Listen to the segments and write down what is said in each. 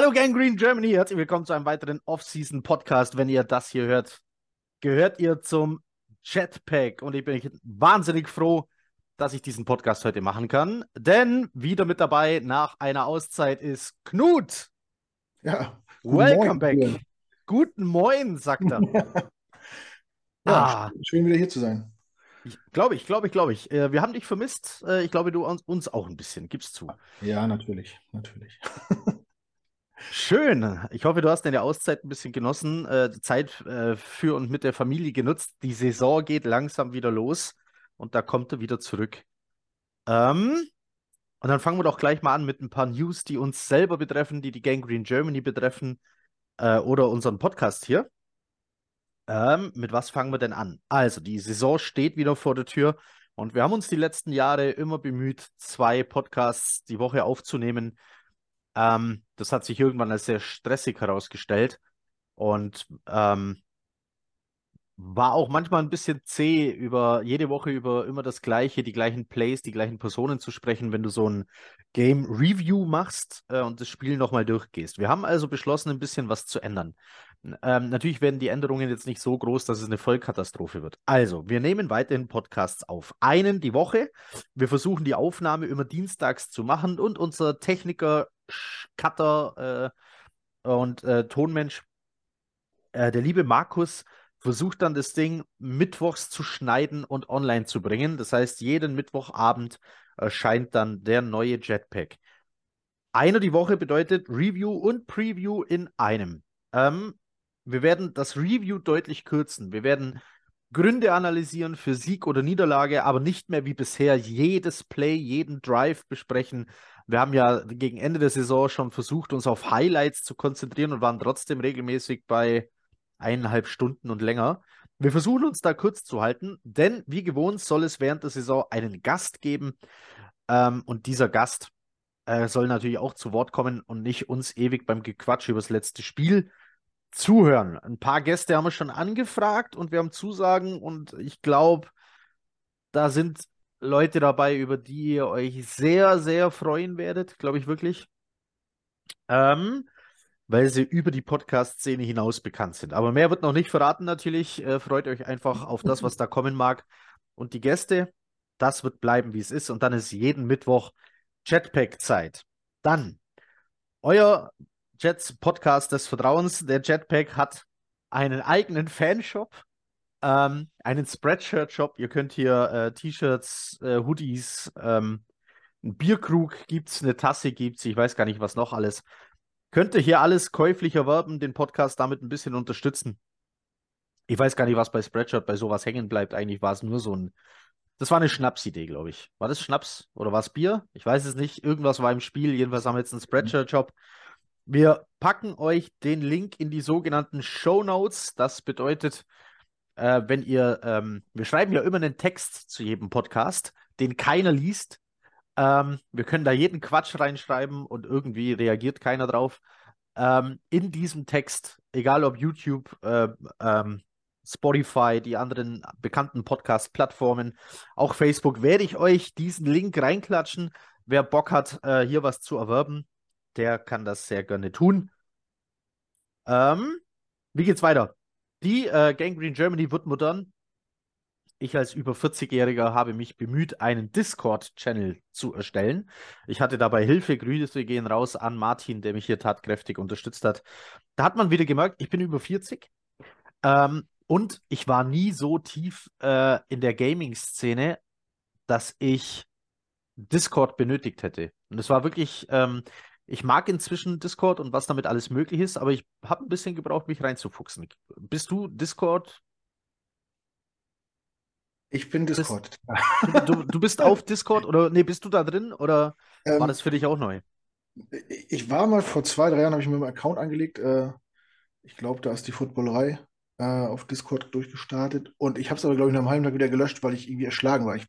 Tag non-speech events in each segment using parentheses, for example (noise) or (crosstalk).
Hallo Gangrene Germany, herzlich willkommen zu einem weiteren Off-Season-Podcast. Wenn ihr das hier hört, gehört ihr zum Jetpack und ich bin wahnsinnig froh, dass ich diesen Podcast heute machen kann, denn wieder mit dabei nach einer Auszeit ist Knut. Ja. Welcome Moin, back. Björn. Guten Moin, sagt er. (laughs) Ja, Ah. sch- schön wieder hier zu sein. Ich glaube ich, glaube ich, glaube ich. Äh, wir haben dich vermisst. Äh, ich glaube, du uns, uns auch ein bisschen. Gib's zu. Ja, natürlich, natürlich. (laughs) Schön. Ich hoffe, du hast deine Auszeit ein bisschen genossen, äh, Zeit äh, für und mit der Familie genutzt. Die Saison geht langsam wieder los und da kommt er wieder zurück. Ähm, und dann fangen wir doch gleich mal an mit ein paar News, die uns selber betreffen, die die Gangrene Germany betreffen äh, oder unseren Podcast hier. Ähm, mit was fangen wir denn an? Also, die Saison steht wieder vor der Tür und wir haben uns die letzten Jahre immer bemüht, zwei Podcasts die Woche aufzunehmen. Ähm, das hat sich irgendwann als sehr stressig herausgestellt und ähm, war auch manchmal ein bisschen zäh, über jede Woche über immer das Gleiche, die gleichen Plays, die gleichen Personen zu sprechen, wenn du so ein Game Review machst äh, und das Spiel nochmal durchgehst. Wir haben also beschlossen, ein bisschen was zu ändern. Ähm, natürlich werden die Änderungen jetzt nicht so groß, dass es eine Vollkatastrophe wird. Also, wir nehmen weiterhin Podcasts auf. Einen die Woche. Wir versuchen die Aufnahme immer dienstags zu machen und unser Techniker, Cutter äh, und äh, Tonmensch, äh, der liebe Markus, versucht dann das Ding mittwochs zu schneiden und online zu bringen. Das heißt, jeden Mittwochabend erscheint dann der neue Jetpack. Einer die Woche bedeutet Review und Preview in einem. Ähm, wir werden das Review deutlich kürzen. Wir werden Gründe analysieren für Sieg oder Niederlage, aber nicht mehr wie bisher jedes Play, jeden Drive besprechen. Wir haben ja gegen Ende der Saison schon versucht, uns auf Highlights zu konzentrieren und waren trotzdem regelmäßig bei eineinhalb Stunden und länger. Wir versuchen uns da kurz zu halten, denn wie gewohnt soll es während der Saison einen Gast geben. Ähm, und dieser Gast äh, soll natürlich auch zu Wort kommen und nicht uns ewig beim Gequatsch über das letzte Spiel zuhören. Ein paar Gäste haben wir schon angefragt und wir haben Zusagen und ich glaube, da sind Leute dabei, über die ihr euch sehr, sehr freuen werdet, glaube ich wirklich. Ähm, weil sie über die Podcast-Szene hinaus bekannt sind. Aber mehr wird noch nicht verraten natürlich. Äh, freut euch einfach auf das, was da kommen mag. Und die Gäste, das wird bleiben, wie es ist. Und dann ist jeden Mittwoch Jetpack-Zeit. Dann euer Jets-Podcast des Vertrauens. Der Jetpack hat einen eigenen Fanshop, ähm, einen Spreadshirt-Shop. Ihr könnt hier äh, T-Shirts, äh, Hoodies, ähm, einen Bierkrug gibt's, eine Tasse gibt's, ich weiß gar nicht, was noch alles. Könnt ihr hier alles käuflich erwerben, den Podcast damit ein bisschen unterstützen. Ich weiß gar nicht, was bei Spreadshirt bei sowas hängen bleibt. Eigentlich war es nur so ein. Das war eine Schnapsidee, glaube ich. War das Schnaps oder war es Bier? Ich weiß es nicht. Irgendwas war im Spiel. Jedenfalls haben wir jetzt einen Spreadshirt-Shop. Wir packen euch den Link in die sogenannten Show Notes. Das bedeutet, äh, wenn ihr, ähm, wir schreiben ja immer einen Text zu jedem Podcast, den keiner liest. Ähm, wir können da jeden Quatsch reinschreiben und irgendwie reagiert keiner drauf. Ähm, in diesem Text, egal ob YouTube, äh, ähm, Spotify, die anderen bekannten Podcast-Plattformen, auch Facebook, werde ich euch diesen Link reinklatschen. Wer Bock hat, äh, hier was zu erwerben, der kann das sehr gerne tun. Ähm, wie geht's weiter? Die äh, Gangrene Germany wird modern. Ich als über 40-Jähriger habe mich bemüht, einen Discord-Channel zu erstellen. Ich hatte dabei Hilfe. Grüße gehen raus an Martin, der mich hier tatkräftig unterstützt hat. Da hat man wieder gemerkt, ich bin über 40. Ähm, und ich war nie so tief äh, in der Gaming-Szene, dass ich Discord benötigt hätte. Und es war wirklich, ähm, ich mag inzwischen Discord und was damit alles möglich ist, aber ich habe ein bisschen gebraucht, mich reinzufuchsen. Bist du Discord? Ich bin Discord. Du, (laughs) du, du bist auf Discord oder nee, bist du da drin oder war Ähm, das für dich auch neu? ich war mal vor zwei, drei Jahren, habe ich mir einen Account angelegt. Äh, ich glaube, da ist die Footballerei äh, auf Discord durchgestartet. Und ich habe es aber, glaube ich, nach einem halben Tag wieder gelöscht, weil ich irgendwie erschlagen war. Ich,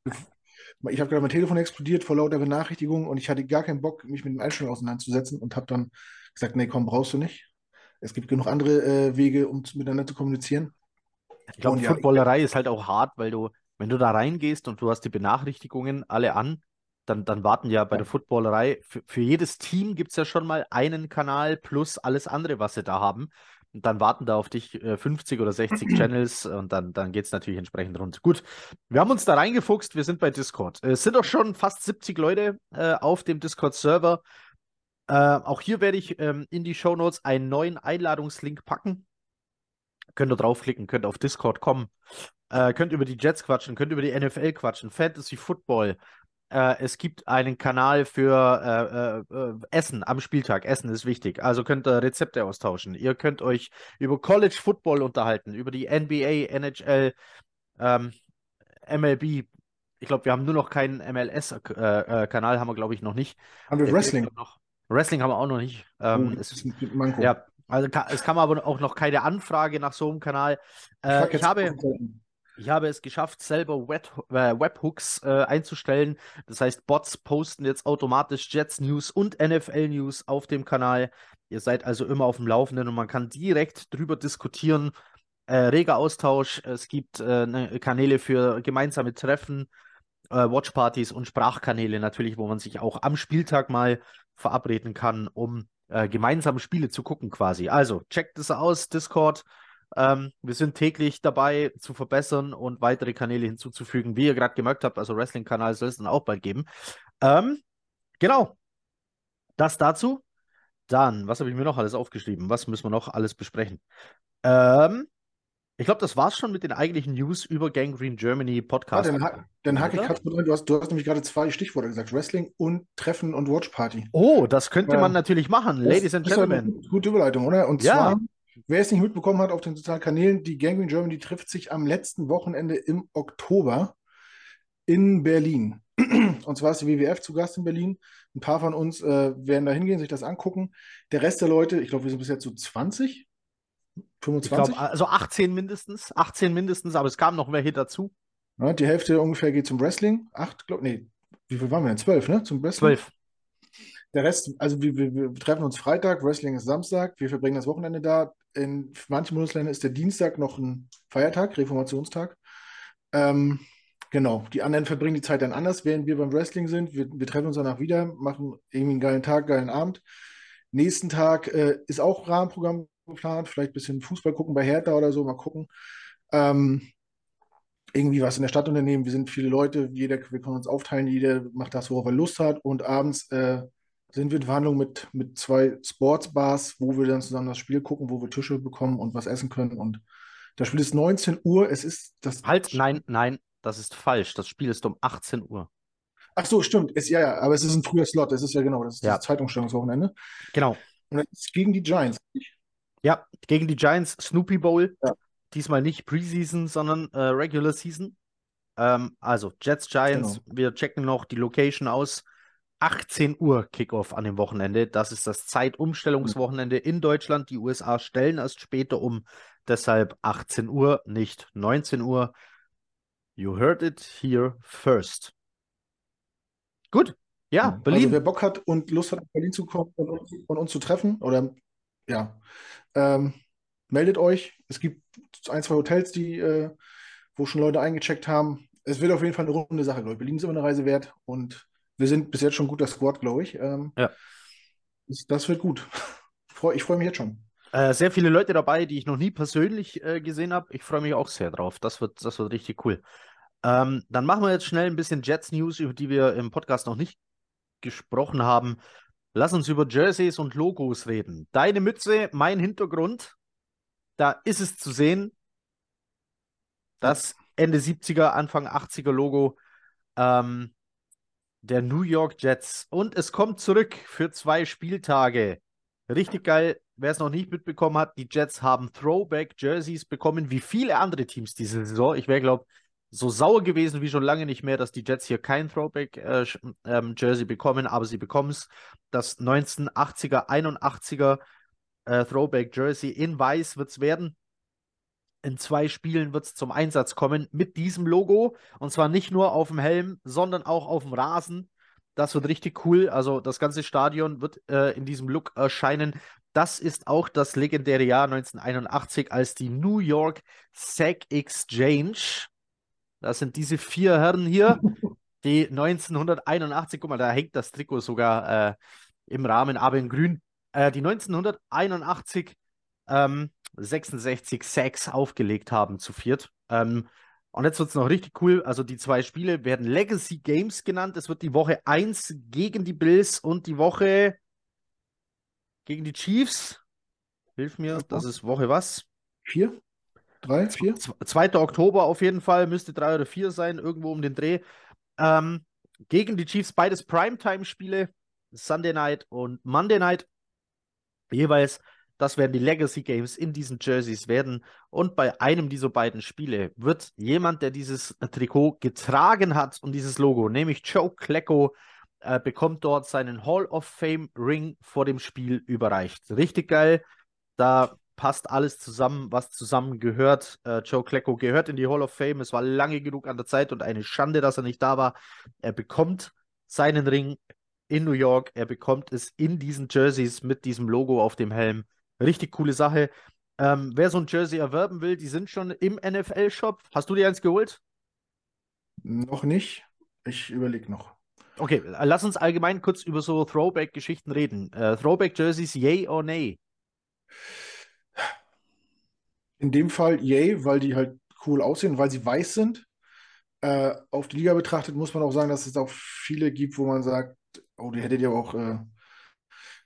ich habe gerade mein Telefon explodiert vor lauter Benachrichtigungen und ich hatte gar keinen Bock, mich mit den Einstellungen auseinanderzusetzen und habe dann gesagt, nee, komm, brauchst du nicht. Es gibt genug andere äh, Wege, um miteinander zu kommunizieren. Ich glaube, ja, Footballerei ist halt auch hart, weil du, wenn du da reingehst und du hast die Benachrichtigungen alle an, dann, dann warten ja bei Ja. der Footballerei, für, für jedes Team gibt es ja schon mal einen Kanal plus alles andere, was sie da haben. Und dann warten da auf dich äh, 50 oder 60 (clears throat) Channels und dann, dann geht es natürlich entsprechend rund. Gut, wir haben uns da reingefuchst, wir sind bei Discord. Es sind auch schon fast 70 Leute äh, auf dem Discord-Server. Äh, auch hier werde ich ähm, in die Shownotes einen neuen Einladungslink packen. Könnt ihr draufklicken, könnt auf Discord kommen, äh, könnt über die Jets quatschen, könnt über die NFL quatschen, Fantasy Football. Äh, es gibt einen Kanal für äh, äh, äh, Essen am Spieltag. Essen ist wichtig. Also könnt ihr Rezepte austauschen. Ihr könnt euch über College Football unterhalten, über die NBA, NHL, ähm, MLB. Ich glaube, wir haben nur noch keinen MLS-Kanal, haben wir, glaube ich, noch nicht. Haben wir Wrestling? noch. Wrestling haben wir auch noch nicht. Oh, Ähm, das es, ist ein Manko. ja, also es kam aber auch noch keine Anfrage nach so einem Kanal. Ich Äh, ich jetzt habe, ich habe es geschafft, selber äh, Webhooks äh, einzustellen. Das heißt, Bots posten jetzt automatisch Jets News und NFL News auf dem Kanal. Ihr seid also immer auf dem Laufenden und man kann direkt drüber diskutieren. Äh, reger Austausch. Es gibt äh, ne, Kanäle für gemeinsame Treffen, äh, Watchpartys und Sprachkanäle natürlich, wo man sich auch am Spieltag mal verabreden kann, um äh, gemeinsam Spiele zu gucken quasi. Also checkt es aus, Discord. Ähm, wir sind täglich dabei zu verbessern und weitere Kanäle hinzuzufügen, wie ihr gerade gemerkt habt. Also Wrestling-Kanal soll es dann auch bald geben. Ähm, genau. Das dazu. Dann, was habe ich mir noch alles aufgeschrieben? Was müssen wir noch alles besprechen? Ähm, ich glaube, das war's schon mit den eigentlichen News über Gangrene Germany Ja, Podcast. dann, ha dann hake ich rein. Du hast, du hast nämlich gerade zwei Stichworte gesagt: Wrestling und Treffen und Watchparty. Oh, das könnte Ja. man natürlich machen, Ladies and Gentlemen. gute- gute Überleitung, oder? Und Ja. zwar, wer es nicht mitbekommen hat auf den sozialen Kanälen, die Gangrene Germany trifft sich am letzten Wochenende im Oktober in Berlin. (clears throat) Und zwar ist die WWF zu Gast in Berlin. Ein paar von uns äh, werden da hingehen, sich das angucken. Der Rest der Leute, ich glaube, wir sind bis jetzt so 20, Ich 25. glaube, also 18 mindestens, 18 mindestens, aber es kamen noch welche dazu. Ja, die Hälfte ungefähr geht zum Wrestling. Acht, glaube nee, wie viel waren wir denn? Zwölf, ne? Zum Wrestling. 12. Der Rest, also wir, wir, wir treffen uns Freitag, Wrestling ist Samstag, wir verbringen das Wochenende da. In manchen Bundesländern ist der Dienstag noch ein Feiertag, Reformationstag. Ähm, genau, die anderen verbringen die Zeit dann anders, während wir beim Wrestling sind. Wir, wir treffen uns danach wieder, machen irgendwie einen geilen Tag, geilen Abend. Nächsten Tag äh, ist auch Rahmenprogramm geplant, vielleicht ein bisschen Fußball gucken bei Hertha oder so, mal gucken. Ähm, irgendwie was in der Stadt unternehmen. Wir sind viele Leute, jeder, wir können uns aufteilen, jeder macht das, worauf er Lust hat. Und abends äh, sind wir in Verhandlung mit, mit zwei Sportsbars, wo wir dann zusammen das Spiel gucken, wo wir Tische bekommen und was essen können. Und das Spiel ist 19 Uhr. Es ist das. Halt, nein, nein, das ist falsch. Das Spiel ist um 18 Uhr. Ach so, stimmt. Es, ja, ja, aber es ist ein früher Slot. Es ist ja genau, das ist Ja. das Zeitumstellungswochenende. Genau. Und es ist gegen die Giants. Ja, gegen die Giants Snoopy Bowl. Ja. Diesmal nicht Preseason, sondern äh, Regular Season. Ähm, also Jets Giants, Genau. wir checken noch die Location aus. 18 Uhr Kickoff an dem Wochenende. Das ist das Zeitumstellungswochenende in Deutschland. Die USA stellen erst später um. Deshalb 18 Uhr, nicht 19 Uhr. You heard it here first. Gut. Ja, Also Berlin. wer Bock hat und Lust hat, nach Berlin zu kommen und uns, und uns zu treffen, oder ja, ähm, meldet euch. Es gibt ein, zwei Hotels, die, äh, wo schon Leute eingecheckt haben. Es wird auf jeden Fall eine runde Sache, glaube ich. Berlin ist immer eine Reise wert und wir sind bis jetzt schon guter Squad, glaube ich. Ähm, Ja. das, wird gut. (laughs) Ich freue mich jetzt schon. Äh, sehr viele Leute dabei, die ich noch nie persönlich äh, gesehen habe. Ich freue mich auch sehr drauf. Das wird, das wird richtig cool. Ähm, dann machen wir jetzt schnell ein bisschen Jets News, über die wir im Podcast noch nicht gesprochen haben. Lass uns über Jerseys und Logos reden. Deine Mütze, mein Hintergrund. Da ist es zu sehen. Das Ende 70er, Anfang 80er Logo ähm, der New York Jets. Und es kommt zurück für zwei Spieltage. Richtig geil. Wer es noch nicht mitbekommen hat, die Jets haben Throwback-Jerseys bekommen, wie viele andere Teams diese Saison. Ich wäre, glaube so sauer gewesen wie schon lange nicht mehr, dass die Jets hier kein Throwback-Jersey bekommen, aber sie bekommen es. Das 1980er, 81er äh, Throwback-Jersey in Weiß wird es werden. In zwei Spielen wird es zum Einsatz kommen mit diesem Logo. Und zwar nicht nur auf dem Helm, sondern auch auf dem Rasen. Das wird richtig cool. Also das ganze Stadion wird äh, in diesem Look erscheinen. Das ist auch das legendäre Jahr 1981, als die New York Sack Exchange, das sind diese vier Herren hier, (laughs) Die 1981, guck mal, da hängt das Trikot sogar äh, im Rahmen, aber in grün. Äh, die 1981 ähm, 66 Sacks aufgelegt haben zu viert. Ähm, und jetzt wird es noch richtig cool. Also die zwei Spiele werden Legacy Games genannt. Es wird die Woche 1 gegen die Bills und die Woche gegen die Chiefs. Hilf mir, das ist Woche was? Vier? Drei? Vier? 2. Oktober auf jeden Fall, müsste drei oder vier sein, irgendwo um den Dreh. Ähm, gegen die Chiefs beides Primetime-Spiele, Sunday Night und Monday Night. Jeweils das werden die Legacy Games in diesen Jerseys werden. Und bei einem dieser beiden Spiele wird jemand, der dieses Trikot getragen hat und dieses Logo, nämlich Joe Klecko, äh, bekommt dort seinen Hall of Fame Ring vor dem Spiel überreicht. Richtig geil. Da passt alles zusammen, was zusammengehört. Äh, Joe Klecko gehört in die Hall of Fame. Es war lange genug an der Zeit und eine Schande, dass er nicht da war. Er bekommt seinen Ring in New York. Er bekommt es in diesen Jerseys mit diesem Logo auf dem Helm. Richtig coole Sache. Ähm, wer so ein Jersey erwerben will, die sind schon im NFL-Shop. Hast du dir eins geholt? Noch nicht. Ich überlege noch. Okay, lass uns allgemein kurz über so Throwback-Geschichten reden. Äh, Throwback-Jerseys, yay or nay? In dem Fall yay, weil die halt cool aussehen, weil sie weiß sind. Äh, auf die Liga betrachtet muss man auch sagen, dass es auch viele gibt, wo man sagt, oh, die hättet ihr auch äh,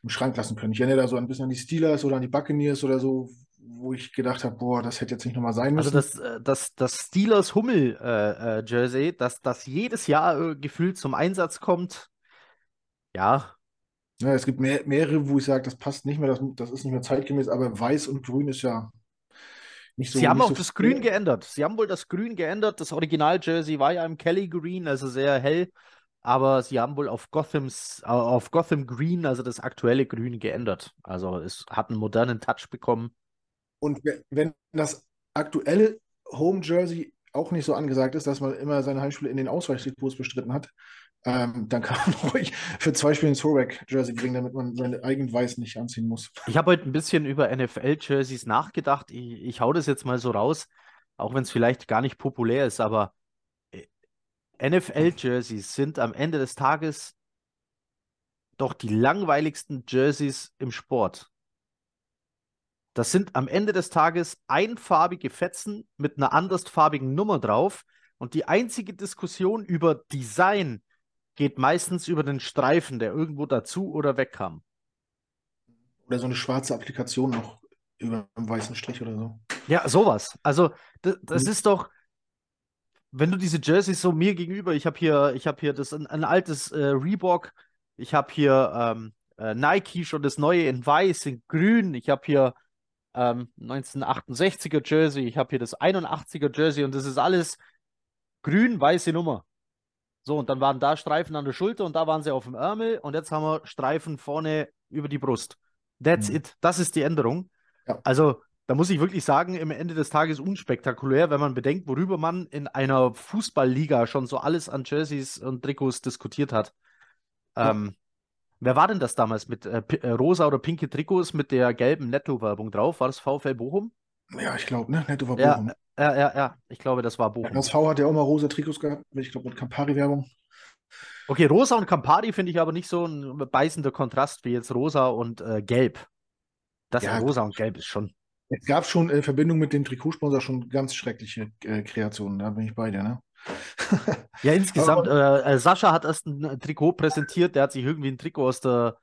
im Schrank lassen können. Ich erinnere da so ein bisschen an die Steelers oder an die Buccaneers oder so, wo ich gedacht habe, boah, das hätte jetzt nicht nochmal sein also müssen. Also das, das, das Steelers Hummel-Jersey, äh, äh, das, das jedes Jahr äh, gefühlt zum Einsatz kommt, ja. Ja, es gibt mehr, mehrere, wo ich sage, das passt nicht mehr, das, das ist nicht mehr zeitgemäß, aber weiß und grün ist ja nicht so. Sie haben auch so das Grün geändert. Sie haben wohl das Grün geändert. Das Original-Jersey war ja im Kelly Green, also sehr hell aber sie haben wohl auf Gothams, auf Gotham Green, also das aktuelle Grün, geändert. Also es hat einen modernen Touch bekommen. Und wenn das aktuelle Home Jersey auch nicht so angesagt ist, dass man immer seine Heimspiele in den Ausweichtrikots bestritten hat, ähm, dann kann man (laughs) ruhig für zwei Spiele ein Throwback-Jersey bringen, damit man seine eigenen Weiß nicht anziehen muss. Ich habe heute ein bisschen über NFL-Jerseys nachgedacht. Ich, ich hau das jetzt mal so raus, auch wenn es vielleicht gar nicht populär ist, aber NFL-Jerseys sind am Ende des Tages doch die langweiligsten Jerseys im Sport. Das sind am Ende des Tages einfarbige Fetzen mit einer andersfarbigen Nummer drauf. Und die einzige Diskussion über Design geht meistens über den Streifen, der irgendwo dazu oder wegkam. Oder so eine schwarze Applikation noch über einem weißen Strich oder so. Ja, sowas. Also, das, das mhm. ist doch, wenn du diese Jerseys so mir gegenüber, ich habe hier, ich habe hier das ein, ein altes äh, Reebok, ich habe hier ähm, äh, Nike schon das neue in weiß, in grün, ich habe hier ähm, 1968er Jersey, ich habe hier das 81er Jersey und das ist alles grün, weiße Nummer. So, und dann waren da Streifen an der Schulter und da waren sie auf dem Ärmel und jetzt haben wir Streifen vorne über die Brust. That's mhm. it. Das ist die Änderung. Ja. Also, da muss ich wirklich sagen, im Ende des Tages unspektakulär, wenn man bedenkt, worüber man in einer Fußballliga schon so alles an Jerseys und Trikots diskutiert hat. Ja. Ähm, wer war denn das damals mit äh, äh, rosa oder pinke Trikots mit der gelben Netto-Werbung drauf? War das VfL Bochum? Ja, ich glaube, ne? Netto war ja, Bochum. Ja, ja, ja, ich glaube, das war Bochum. Das V hat ja auch mal rosa Trikots gehabt, ich glaube mit Campari-Werbung. Okay, rosa und Campari finde ich aber nicht so ein beißender Kontrast wie jetzt rosa und äh, gelb. Das ja, rosa und gelb ist schon. Es gab schon in Verbindung mit dem Trikotsponsor schon ganz schreckliche äh, Kreationen, da bin ich bei dir, ne? (laughs) ja, insgesamt, äh, äh, Sascha hat erst ein Trikot präsentiert, der hat sich irgendwie ein Trikot aus der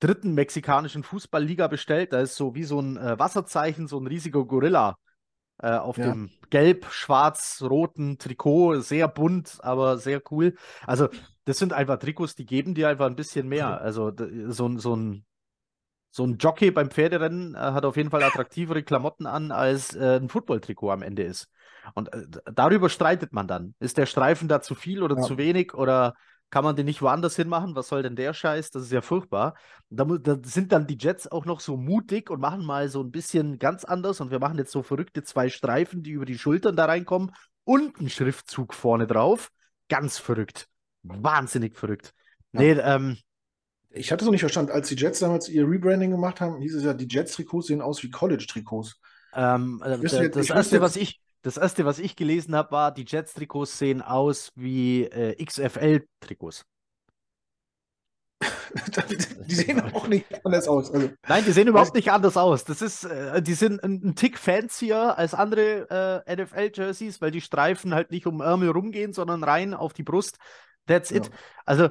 dritten mexikanischen Fußballliga bestellt. Da ist so wie so ein äh, Wasserzeichen, so ein riesiger Gorilla äh, auf ja. dem gelb-schwarz-roten Trikot. Sehr bunt, aber sehr cool. Also, das sind einfach Trikots, die geben dir einfach ein bisschen mehr. Also, so, so ein so ein Jockey beim Pferderennen äh, hat auf jeden Fall attraktivere Klamotten an, als äh, ein Football-Trikot am Ende ist. Und äh, darüber streitet man dann. Ist der Streifen da zu viel oder ja. zu wenig oder kann man den nicht woanders hinmachen? Was soll denn der Scheiß? Das ist ja furchtbar. Da, da, sind dann die Jets auch noch so mutig und machen mal so ein bisschen ganz anders. Und wir machen jetzt so verrückte zwei Streifen, die über die Schultern da reinkommen und einen Schriftzug vorne drauf. Ganz verrückt. Wahnsinnig verrückt. Ja. Nee, ähm, ich hatte es noch nicht verstanden, als die Jets damals ihr Rebranding gemacht haben, hieß es ja, die Jets-Trikots sehen aus wie College-Trikots. Ähm, äh, das, jetzt, das erste, was ich, das erste, was ich gelesen habe, war, die Jets-Trikots sehen aus wie äh, XFL-Trikots. (laughs) die sehen auch nicht anders aus. Also, Nein, die sehen überhaupt nicht anders aus. Das ist, äh, die sind ein, ein Tick fancier als andere äh, NFL-Jerseys, weil die Streifen halt nicht um Ärmel rumgehen, sondern rein auf die Brust. That's it. Ja. Also,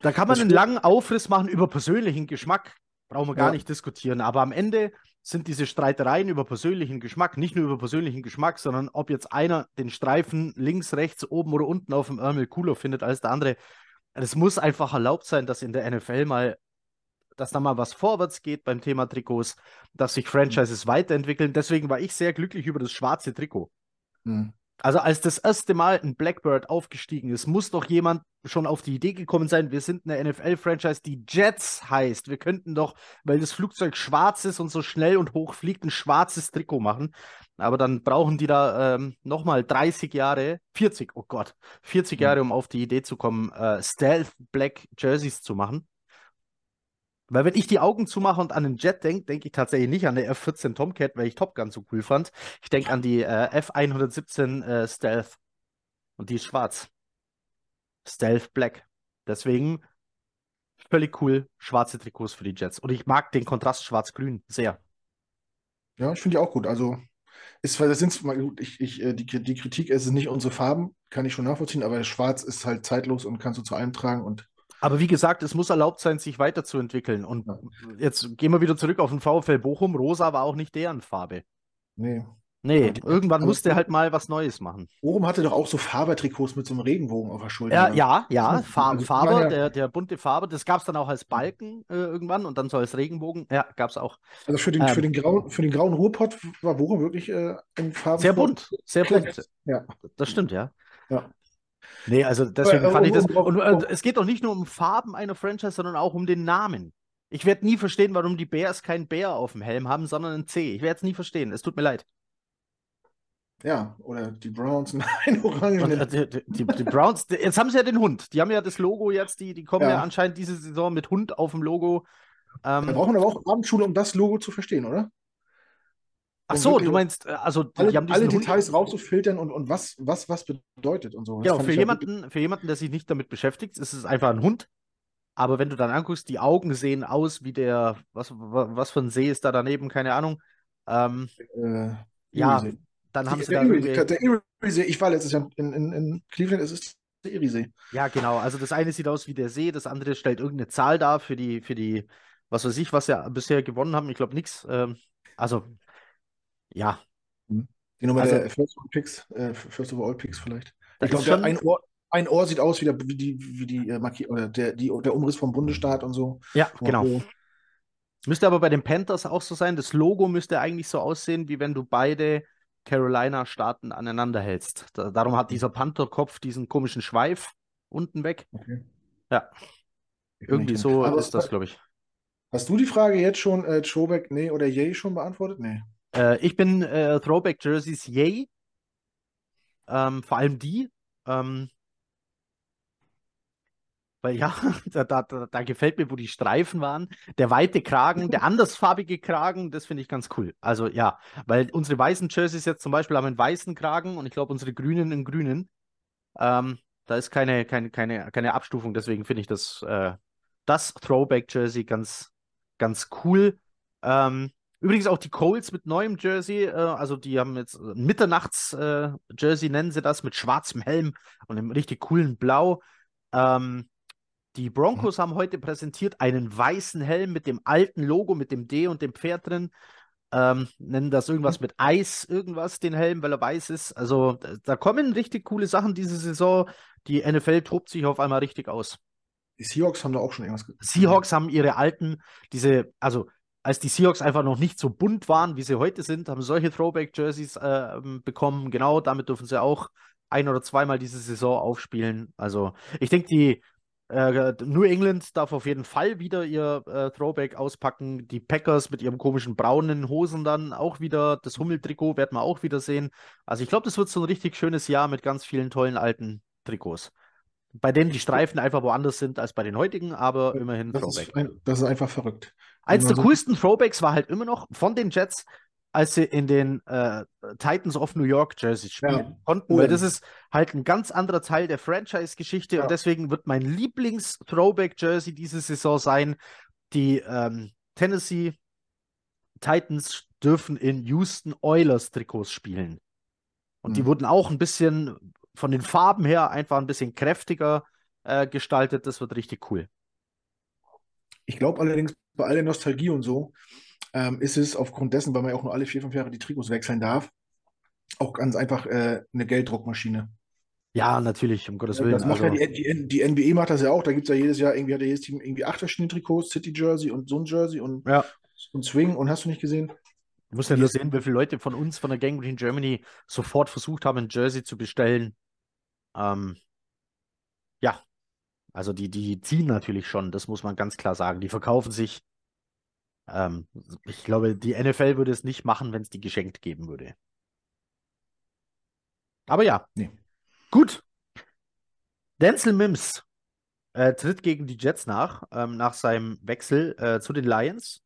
da kann man Das einen langen Aufriss machen über persönlichen Geschmack. Brauchen wir gar Ja. nicht diskutieren. Aber am Ende sind diese Streitereien über persönlichen Geschmack, nicht nur über persönlichen Geschmack, sondern ob jetzt einer den Streifen links, rechts, oben oder unten auf dem Ärmel cooler findet als der andere. Es muss einfach erlaubt sein, dass in der NFL mal, dass da mal was vorwärts geht beim Thema Trikots, dass sich Franchises weiterentwickeln. Deswegen war ich sehr glücklich über das schwarze Trikot. hm. Also als das erste Mal ein Blackbird aufgestiegen ist, muss doch jemand schon auf die Idee gekommen sein, wir sind eine NFL-Franchise, die Jets heißt. Wir könnten doch, weil das Flugzeug schwarz ist und so schnell und hoch fliegt, ein schwarzes Trikot machen. Aber dann brauchen die da ähm, nochmal 30 Jahre, 40, oh Gott, 40 Mhm. Jahre, um auf die Idee zu kommen, äh, Stealth Black Jerseys zu machen. Weil wenn ich die Augen zumache und an den Jet denke, denke ich tatsächlich nicht an der F-14 Tomcat, weil ich Top Gun so cool fand. Ich denke an die äh, F-117 äh, Stealth. Und die ist schwarz. Stealth Black. Deswegen völlig cool, schwarze Trikots für die Jets. Und ich mag den Kontrast schwarz-grün sehr. Ja, ich finde die auch gut. Also, ist, das sind ich, ich, äh, die, die Kritik, es sind nicht unsere Farben, kann ich schon nachvollziehen, aber Schwarz ist halt zeitlos und kannst du zu allem tragen und Aber wie gesagt, es muss erlaubt sein, sich weiterzuentwickeln. Und jetzt gehen wir wieder zurück auf den VfL Bochum. Rosa war auch nicht deren Farbe. nee. Nee, irgendwann also- musste halt mal was Neues machen. Bochum hatte doch auch so Faber-Trikots mit so einem Regenbogen auf der Schulter. Ja, ne? ja, ja, Also, Fa die Faber, waren ja- der, der bunte Faber, das gab es dann auch als Balken äh, irgendwann und dann so als Regenbogen. Ja, gab es auch. Also für den, Ähm. für den grauen, für den grauen Ruhrpott war Bochum wirklich äh, in Farben. Sehr bunt, sehr bunt. Ja. Das stimmt, ja. Ja. Nee, also deswegen fand ich das. Und um- es geht doch nicht nur um Farben einer Franchise, sondern auch um den Namen. Ich werde nie verstehen, warum die Bears keinen Bär auf dem Helm haben, sondern ein C. Ich werde es nie verstehen. Es tut mir leid. Ja, oder die Browns, (laughs) nein, Und, Orangen. äh, die, die, die Browns, jetzt haben sie ja den Hund. Die haben ja das Logo jetzt, die, die kommen ja, Ja. anscheinend diese Saison mit Hund auf dem Logo. Da Ähm, braucht man aber auch Abendschule, um das Logo zu verstehen, oder? Ach so, du meinst, äh, also die, Alle, die haben alle. Details rauszufiltern und, und was, was was bedeutet und so. Das Genau, für ja wirklich- jemanden, für jemanden, der sich nicht damit beschäftigt, ist es einfach ein Hund. Aber wenn du dann anguckst, die Augen sehen aus wie der, was, wa- was für ein See ist da daneben, keine Ahnung. Ähm, äh, ja, dann haben Die- sie da der Eriesee, ich war letztes Jahr in, in, in Cleveland, es ist der Eriesee. Ja, genau. Also das eine sieht aus wie der See, das andere stellt irgendeine Zahl dar für die, für die, was weiß ich, was sie bisher gewonnen haben. Ich glaube nichts. Ähm, also, ja, Die Nummer Also- der First of Picks, äh, First of All Picks vielleicht. Ich glaube, schon- ein Ohr, ein Ohr sieht aus wie, der, wie die, wie die äh, Marki oder der, die, der Umriss vom Bundesstaat und so. ja, genau. So. Müsste aber bei den Panthers auch so sein. Das Logo müsste eigentlich so aussehen, wie wenn du beide Carolina-Staaten aneinander hältst. Da, darum hat dieser Pantherkopf diesen komischen Schweif unten weg. Okay. Ja. Irgendwie so. Aber ist das, glaube ich. Hast du die Frage jetzt schon, äh, Chobeck, nee oder Yay schon beantwortet? Nee. Äh, ich bin äh, Throwback Jerseys, yay. Ähm, vor allem die. Ähm, weil ja, (laughs) da, da, da, gefällt mir, wo die Streifen waren. Der weite Kragen, der andersfarbige Kragen, das finde ich ganz cool. Also ja, weil unsere weißen Jerseys jetzt zum Beispiel haben einen weißen Kragen und ich glaube unsere grünen einen grünen. Ähm, da ist keine, keine, keine, keine Abstufung, deswegen finde ich das, äh, das Throwback-Jersey ganz, ganz cool. Ähm, übrigens auch die Colts mit neuem Jersey, äh, also die haben jetzt ein Mitternachts-Jersey, nennen sie das, mit schwarzem Helm und einem richtig coolen Blau. Ähm, die Broncos haben heute präsentiert einen weißen Helm mit dem alten Logo, mit dem D und dem Pferd drin. Ähm, nennen das irgendwas mit Eis, irgendwas, den Helm, weil er weiß ist. Also da, kommen richtig coole Sachen diese Saison. Die NFL tobt sich auf einmal richtig aus. Die Seahawks haben da auch schon irgendwas ge- Seahawks haben ihre alten, diese, also als die Seahawks einfach noch nicht so bunt waren, wie sie heute sind, haben solche Throwback-Jerseys äh, bekommen. Genau, damit dürfen sie auch ein oder zweimal diese Saison aufspielen. Also ich denke, die äh, New England darf auf jeden Fall wieder ihr äh, Throwback auspacken. Die Packers mit ihrem komischen braunen Hosen dann auch wieder. Das Hummeltrikot werden wir auch wieder sehen. Also ich glaube, das wird so ein richtig schönes Jahr mit ganz vielen tollen alten Trikots. Bei denen die Streifen einfach woanders sind als bei den heutigen, aber immerhin Das Throwback. ist, das ist einfach verrückt. Eins der so- coolsten Throwbacks war halt immer noch von den Jets als sie in den äh, Titans of New York Jerseys spielen Ja. konnten, weil das ist halt ein ganz anderer Teil der Franchise-Geschichte Ja. und deswegen wird mein Lieblings-Throwback-Jersey diese Saison sein. Die ähm, Tennessee Titans dürfen in Houston Oilers Trikots spielen. Und die Mhm. wurden auch ein bisschen von den Farben her einfach ein bisschen kräftiger äh, gestaltet. Das wird richtig cool. Ich glaube allerdings, bei all der Nostalgie und so, ähm, ist es aufgrund dessen, weil man ja auch nur alle vier, fünf Jahre die Trikots wechseln darf, auch ganz einfach äh, eine Gelddruckmaschine. Ja, natürlich, um Gottes Willen. Das macht Also, ja die, die, die NBA macht das ja auch. Da gibt es ja jedes Jahr irgendwie hat ja jedes Team irgendwie acht verschiedene Trikots, City Jersey und so ein Jersey und, ja. und Swing und hast du nicht gesehen? Du musst ja nur sehen, wie viele Leute von uns, von der Gang in Germany, sofort versucht haben, ein Jersey zu bestellen. Ähm, ja, also die, die ziehen natürlich schon, das muss man ganz klar sagen. Die verkaufen sich. Ähm, ich glaube, die NFL würde es nicht machen, wenn es die geschenkt geben würde. Aber ja, Nee. gut. Denzel Mims äh, tritt gegen die Jets nach, ähm, nach seinem Wechsel äh, zu den Lions.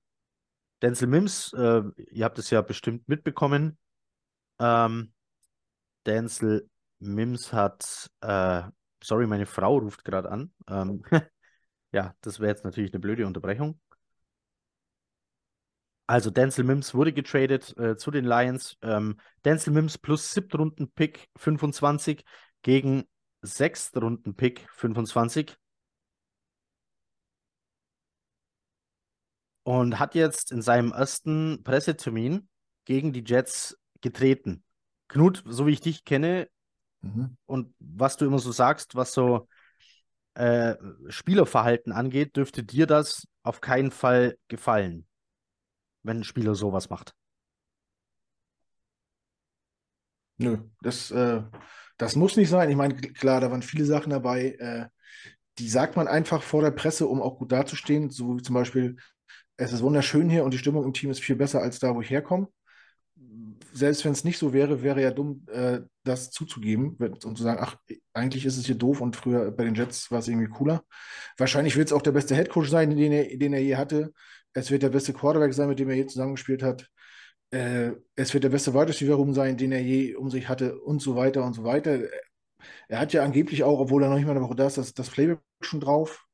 Denzel Mims, äh, ihr habt es ja bestimmt mitbekommen. Ähm, Denzel Mims hat, äh, sorry, meine Frau ruft gerade an. Ähm, (laughs) ja, das wäre jetzt natürlich eine blöde Unterbrechung. Also Denzel Mims wurde getradet äh, zu den Lions. Ähm, Denzel Mims plus Siebtrunden-Pick 25 gegen Sechstrunden-Pick 25. Und hat jetzt in seinem ersten Pressetermin gegen die Jets getreten. Knut, so wie ich dich kenne Mhm. und was du immer so sagst, was so äh, Spielerverhalten angeht, dürfte dir das auf keinen Fall gefallen, wenn ein Spieler sowas macht. Nö, das, äh, das muss nicht sein. Ich meine, klar, da waren viele Sachen dabei, äh, die sagt man einfach vor der Presse, um auch gut dazustehen. So wie zum Beispiel, es ist wunderschön hier und die Stimmung im Team ist viel besser als da, wo ich herkomme. Selbst wenn es nicht so wäre, wäre ja dumm, äh, das zuzugeben und zu sagen, ach, eigentlich ist es hier doof und früher bei den Jets war es irgendwie cooler. Wahrscheinlich wird es auch der beste Headcoach sein, den er, den er je hatte. Es wird der beste Quarterback sein, mit dem er je zusammengespielt hat. Äh, es wird der beste Wide Receiver Room sein, den er je um sich hatte und so weiter und so weiter. Er hat ja angeblich auch, obwohl er noch nicht mal eine Woche da ist, das, das Playbook schon drauf.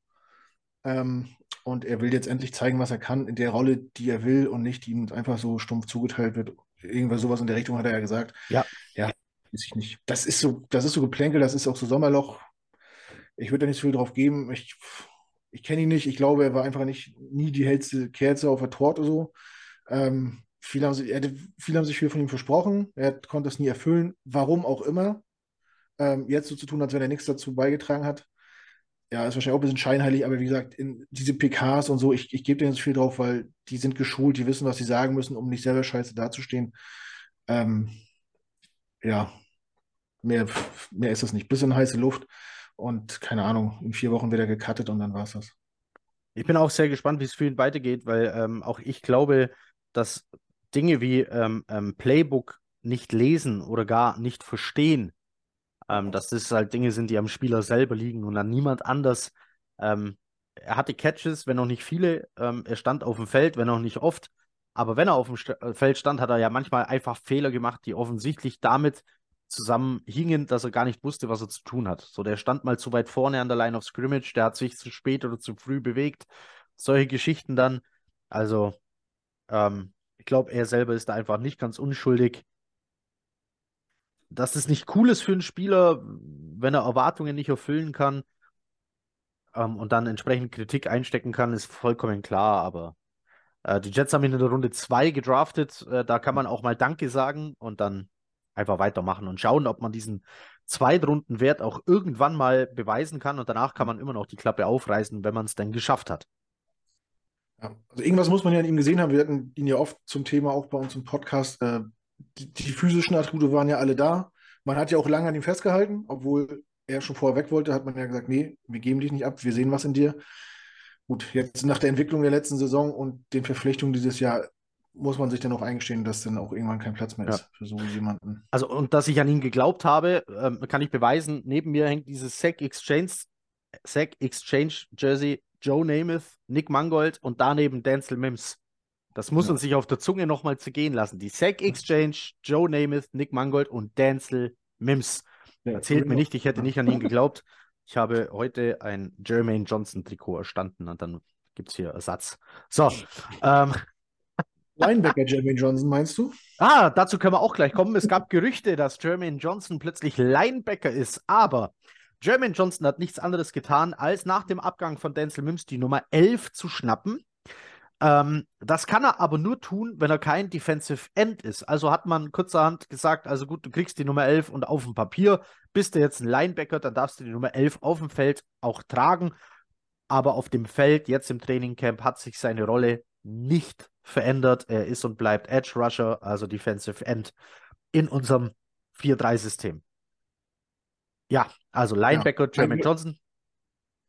Ähm, und er will jetzt endlich zeigen, was er kann in der Rolle, die er will und nicht, die ihm einfach so stumpf zugeteilt wird. Irgendwas sowas in der Richtung hat er ja gesagt. Ja. Ja, weiß ich nicht. Das ist so, das ist so Geplänkel, das ist auch so Sommerloch. Ich würde da nicht so viel drauf geben. Ich, ich kenne ihn nicht. Ich glaube, er war einfach nicht nie die hellste Kerze auf der Torte so. Ähm, viele haben, sich, er, viele haben sich viel von ihm versprochen. Er konnte es nie erfüllen. Warum auch immer. Ähm, jetzt so zu tun, als wenn er nichts dazu beigetragen hat. Ja, ist wahrscheinlich auch ein bisschen scheinheilig, aber wie gesagt, diese PKs und so, ich, ich gebe denen nicht so viel drauf, weil die sind geschult, die wissen, was sie sagen müssen, um nicht selber scheiße dazustehen. Ähm, ja, mehr, mehr ist das nicht. Bisschen heiße Luft und keine Ahnung, in vier Wochen wird er gecuttet und dann war es das. Ich bin auch sehr gespannt, wie es für ihn weitergeht, weil ähm, auch ich glaube, dass Dinge wie ähm, ähm, Playbook nicht lesen oder gar nicht verstehen, ähm, dass das halt Dinge sind, die am Spieler selber liegen und an niemand anders. Ähm, er hatte Catches, wenn auch nicht viele. Ähm, er stand auf dem Feld, wenn auch nicht oft. Aber wenn er auf dem St äh, Feld stand, hat er ja manchmal einfach Fehler gemacht, die offensichtlich damit zusammenhingen, dass er gar nicht wusste, was er zu tun hat. So, der stand mal zu weit vorne an der Line of Scrimmage, der hat sich zu spät oder zu früh bewegt. Solche Geschichten dann. Also, ähm, ich glaube, er selber ist da einfach nicht ganz unschuldig. Dass es nicht cool ist für einen Spieler, wenn er Erwartungen nicht erfüllen kann ähm, und dann entsprechend Kritik einstecken kann, ist vollkommen klar. Aber äh, die Jets haben ihn in der Runde 2 gedraftet. Äh, da kann man auch mal Danke sagen und dann einfach weitermachen und schauen, ob man diesen Zweitrundenwert auch irgendwann mal beweisen kann. Und danach kann man immer noch die Klappe aufreißen, wenn man es denn geschafft hat. Ja, also irgendwas muss man ja an ihm gesehen haben. Wir hatten ihn ja oft zum Thema auch bei uns im Podcast. Äh, die, die physischen Attribute waren ja alle da. Man hat ja auch lange an ihm festgehalten, obwohl er schon vorher weg wollte, hat man ja gesagt, nee, wir geben dich nicht ab, wir sehen was in dir. Gut, jetzt nach der Entwicklung der letzten Saison und den Verpflichtungen dieses Jahr muss man sich dann auch eingestehen, dass dann auch irgendwann kein Platz mehr Ja. ist für so jemanden. Also, und dass ich an ihn geglaubt habe, ähm, kann ich beweisen. Neben mir hängt dieses Sack Exchange, Sack Exchange Jersey, Joe Namath, Nick Mangold und daneben Denzel Mims. Das muss Ja. uns sich auf der Zunge nochmal zergehen lassen. Die Sack Exchange, Joe Namath, Nick Mangold und Denzel Mims. Ja, Erzählt mir Ringo- nicht, ich hätte nicht an ihn (laughs) geglaubt. Ich habe heute ein Jermaine Johnson Trikot erstanden und dann gibt es hier Ersatz. So, (laughs) ähm, Linebacker Jermaine Johnson, meinst du? ah, dazu können wir auch gleich kommen. Es gab Gerüchte, dass Jermaine Johnson plötzlich Linebacker ist, aber Jermaine Johnson hat nichts anderes getan, als nach dem Abgang von Denzel Mims die Nummer 11 zu schnappen. Ähm, das kann er aber nur tun, wenn er kein Defensive End ist. Also hat man kurzerhand gesagt, also gut, du kriegst die Nummer 11 und auf dem Papier bist du jetzt ein Linebacker, dann darfst du die Nummer 11 auf dem Feld auch tragen. Aber auf dem Feld, jetzt im Trainingcamp, hat sich seine Rolle nicht verändert. Er ist und bleibt Edge Rusher, also Defensive End in unserem 4-3-System. Ja, also Linebacker, Jermaine Glück. Johnson.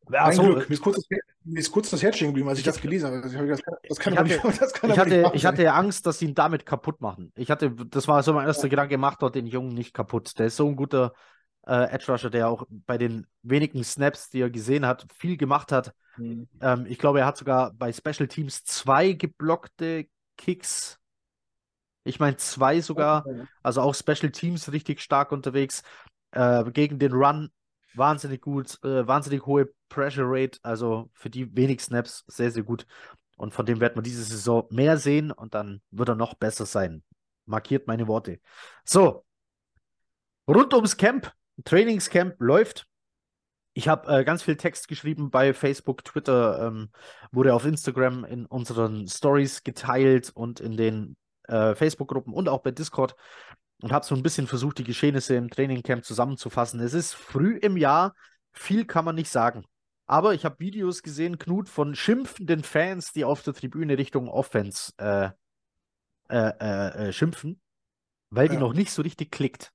Ein Achso, Glück. Mir ist, kurz das, mir ist kurz das Herz stehen geblieben, als ich das gelesen habe. Ich habe gedacht, das kann Ich aber hatte- nicht, (laughs) das kann Ich aber nicht hatte, wahr ich sein. hatte Angst, dass sie ihn damit kaputt machen. Ich hatte, das war so mein erster Gedanke, macht dort den Jungen nicht kaputt. Der ist so ein guter äh, Edge Rusher, der auch bei den wenigen Snaps, die er gesehen hat, viel gemacht hat. Hm. Ähm, ich glaube, er hat sogar bei Special Teams zwei geblockte Kicks. Ich meine, zwei sogar. Also auch Special Teams richtig stark unterwegs. Äh, gegen den Run wahnsinnig gut, äh, wahnsinnig hohe Pressure Rate. Also für die wenig Snaps sehr, sehr gut. Und von dem werden wir diese Saison mehr sehen und dann wird er noch besser sein. Markiert meine Worte. So, rund ums Camp, Trainingscamp läuft. Ich habe äh, ganz viel Text geschrieben bei Facebook, Twitter, ähm, wurde auf Instagram in unseren Stories geteilt und in den äh, Facebook-Gruppen und auch bei Discord und habe so ein bisschen versucht, die Geschehnisse im Trainingcamp zusammenzufassen. Es ist früh im Jahr, viel kann man nicht sagen. Aber ich habe Videos gesehen, Knut, von schimpfenden Fans, die auf der Tribüne Richtung Offense äh, äh, äh, äh, schimpfen, weil die Ja. noch nicht so richtig klickt.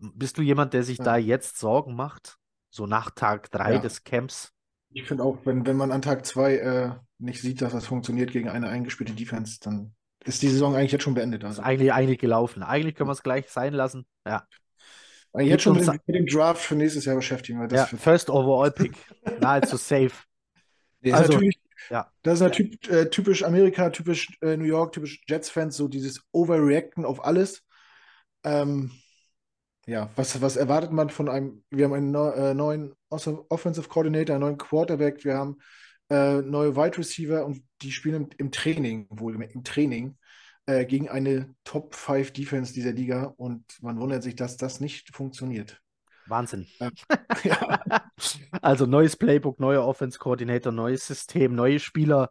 Bist du jemand, der sich Ja. da jetzt Sorgen macht? So nach Tag 3 Ja. des Camps? Ich finde auch, wenn, wenn man an Tag zwei äh, nicht sieht, dass das funktioniert gegen eine eingespielte Defense, dann ist die Saison eigentlich jetzt schon beendet. Ist Also. eigentlich, eigentlich gelaufen. Eigentlich können wir es gleich sein lassen. Ja. Eigentlich jetzt schon mit dem, mit dem Draft für nächstes Jahr beschäftigen, weil das ja, First Overall Pick. (laughs) Nahezu safe. Ist Also, natürlich, ja. das ist natürlich äh, typisch Amerika, typisch äh, New York, typisch Jets-Fans, so dieses Overreacten auf alles. Ähm, ja, was, was erwartet man von einem? Wir haben einen neu, äh, neuen Off- Offensive Coordinator, einen neuen Quarterback, wir haben äh, neue Wide Receiver und die spielen im, im Training, wohl im Training, äh, gegen eine Top 5 Defense dieser Liga und man wundert sich, dass das nicht funktioniert. Wahnsinn. (laughs) Ja. Also neues Playbook, neuer Offense Coordinator, neues System, neue Spieler.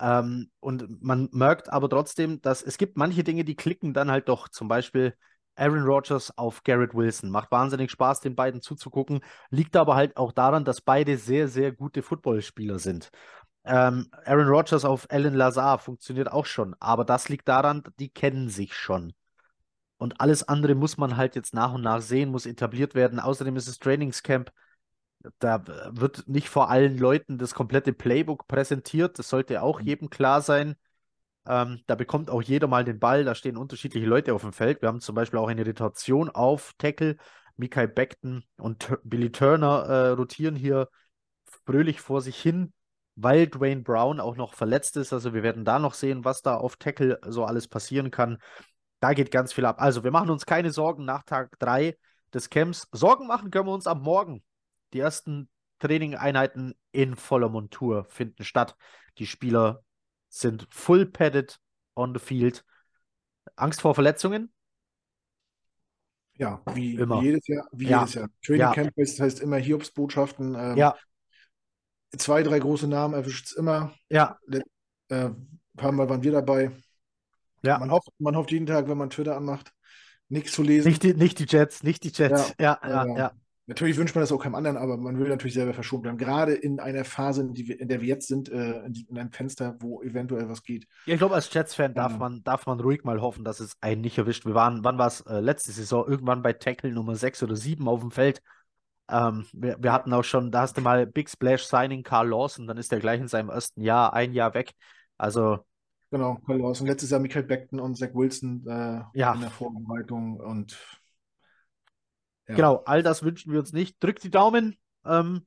Ähm, und man merkt aber trotzdem, dass es gibt manche Dinge, die klicken dann halt doch. Zum Beispiel Aaron Rodgers auf Garrett Wilson. Macht wahnsinnig Spaß, den beiden zuzugucken. Liegt aber halt auch daran, dass beide sehr, sehr gute Footballspieler sind. Ähm, Aaron Rodgers auf Alan Lazar funktioniert auch schon. Aber das liegt daran, die kennen sich schon. Und alles andere muss man halt jetzt nach und nach sehen, muss etabliert werden. Außerdem ist es Trainingscamp. Da wird nicht vor allen Leuten das komplette Playbook präsentiert. Das sollte auch jedem klar sein. Ähm, da bekommt auch jeder mal den Ball. Da stehen unterschiedliche Leute auf dem Feld. Wir haben zum Beispiel auch eine Rotation auf Tackle. Mikael Beckton und Tur- Billy Turner äh, rotieren hier fröhlich vor sich hin, weil Dwayne Brown auch noch verletzt ist. Also wir werden da noch sehen, was da auf Tackle so alles passieren kann. Da geht ganz viel ab. Also wir machen uns keine Sorgen nach Tag 3 des Camps. Sorgen machen können wir uns am Morgen. Die ersten Trainingeinheiten in voller Montur finden statt. Die Spieler sind full padded on the field. Angst vor Verletzungen? Ja, wie, Immer. jedes Jahr. Wie Ja. jedes Jahr. Training Ja. Camp ist, heißt immer Hiobsbotschaften. Ähm, Ja, Zwei, drei große Namen erwischt es immer. ja, Äh, ein paar Mal waren wir dabei. ja. Man hofft, man hofft jeden Tag, wenn man Twitter anmacht, nichts zu lesen. Nicht die, nicht die Jets, nicht die Jets. Ja, ja, aber ja. Natürlich wünscht man das auch keinem anderen, aber man will natürlich selber verschont bleiben. Gerade in einer Phase, in, wir, in der wir jetzt sind, äh, in, einem Fenster, wo eventuell was geht. Ja, ich glaube, als Jets-Fan darf Ja. man, darf man ruhig mal hoffen, dass es einen nicht erwischt. Wir waren, wann war es, äh, letzte Saison, irgendwann bei Tackle Nummer 6 oder 7 auf dem Feld. Ähm, wir, wir hatten auch schon, da hast du mal Big Splash Signing Carl Lawson, dann ist er gleich in seinem ersten Jahr, ein Jahr weg. Also, Genau, Carl Lawson. Letztes Jahr Michael Beckton und Zach Wilson äh, Ja. in der Vorbereitung und ja. genau, all das wünschen wir uns nicht. Drückt die Daumen, ähm,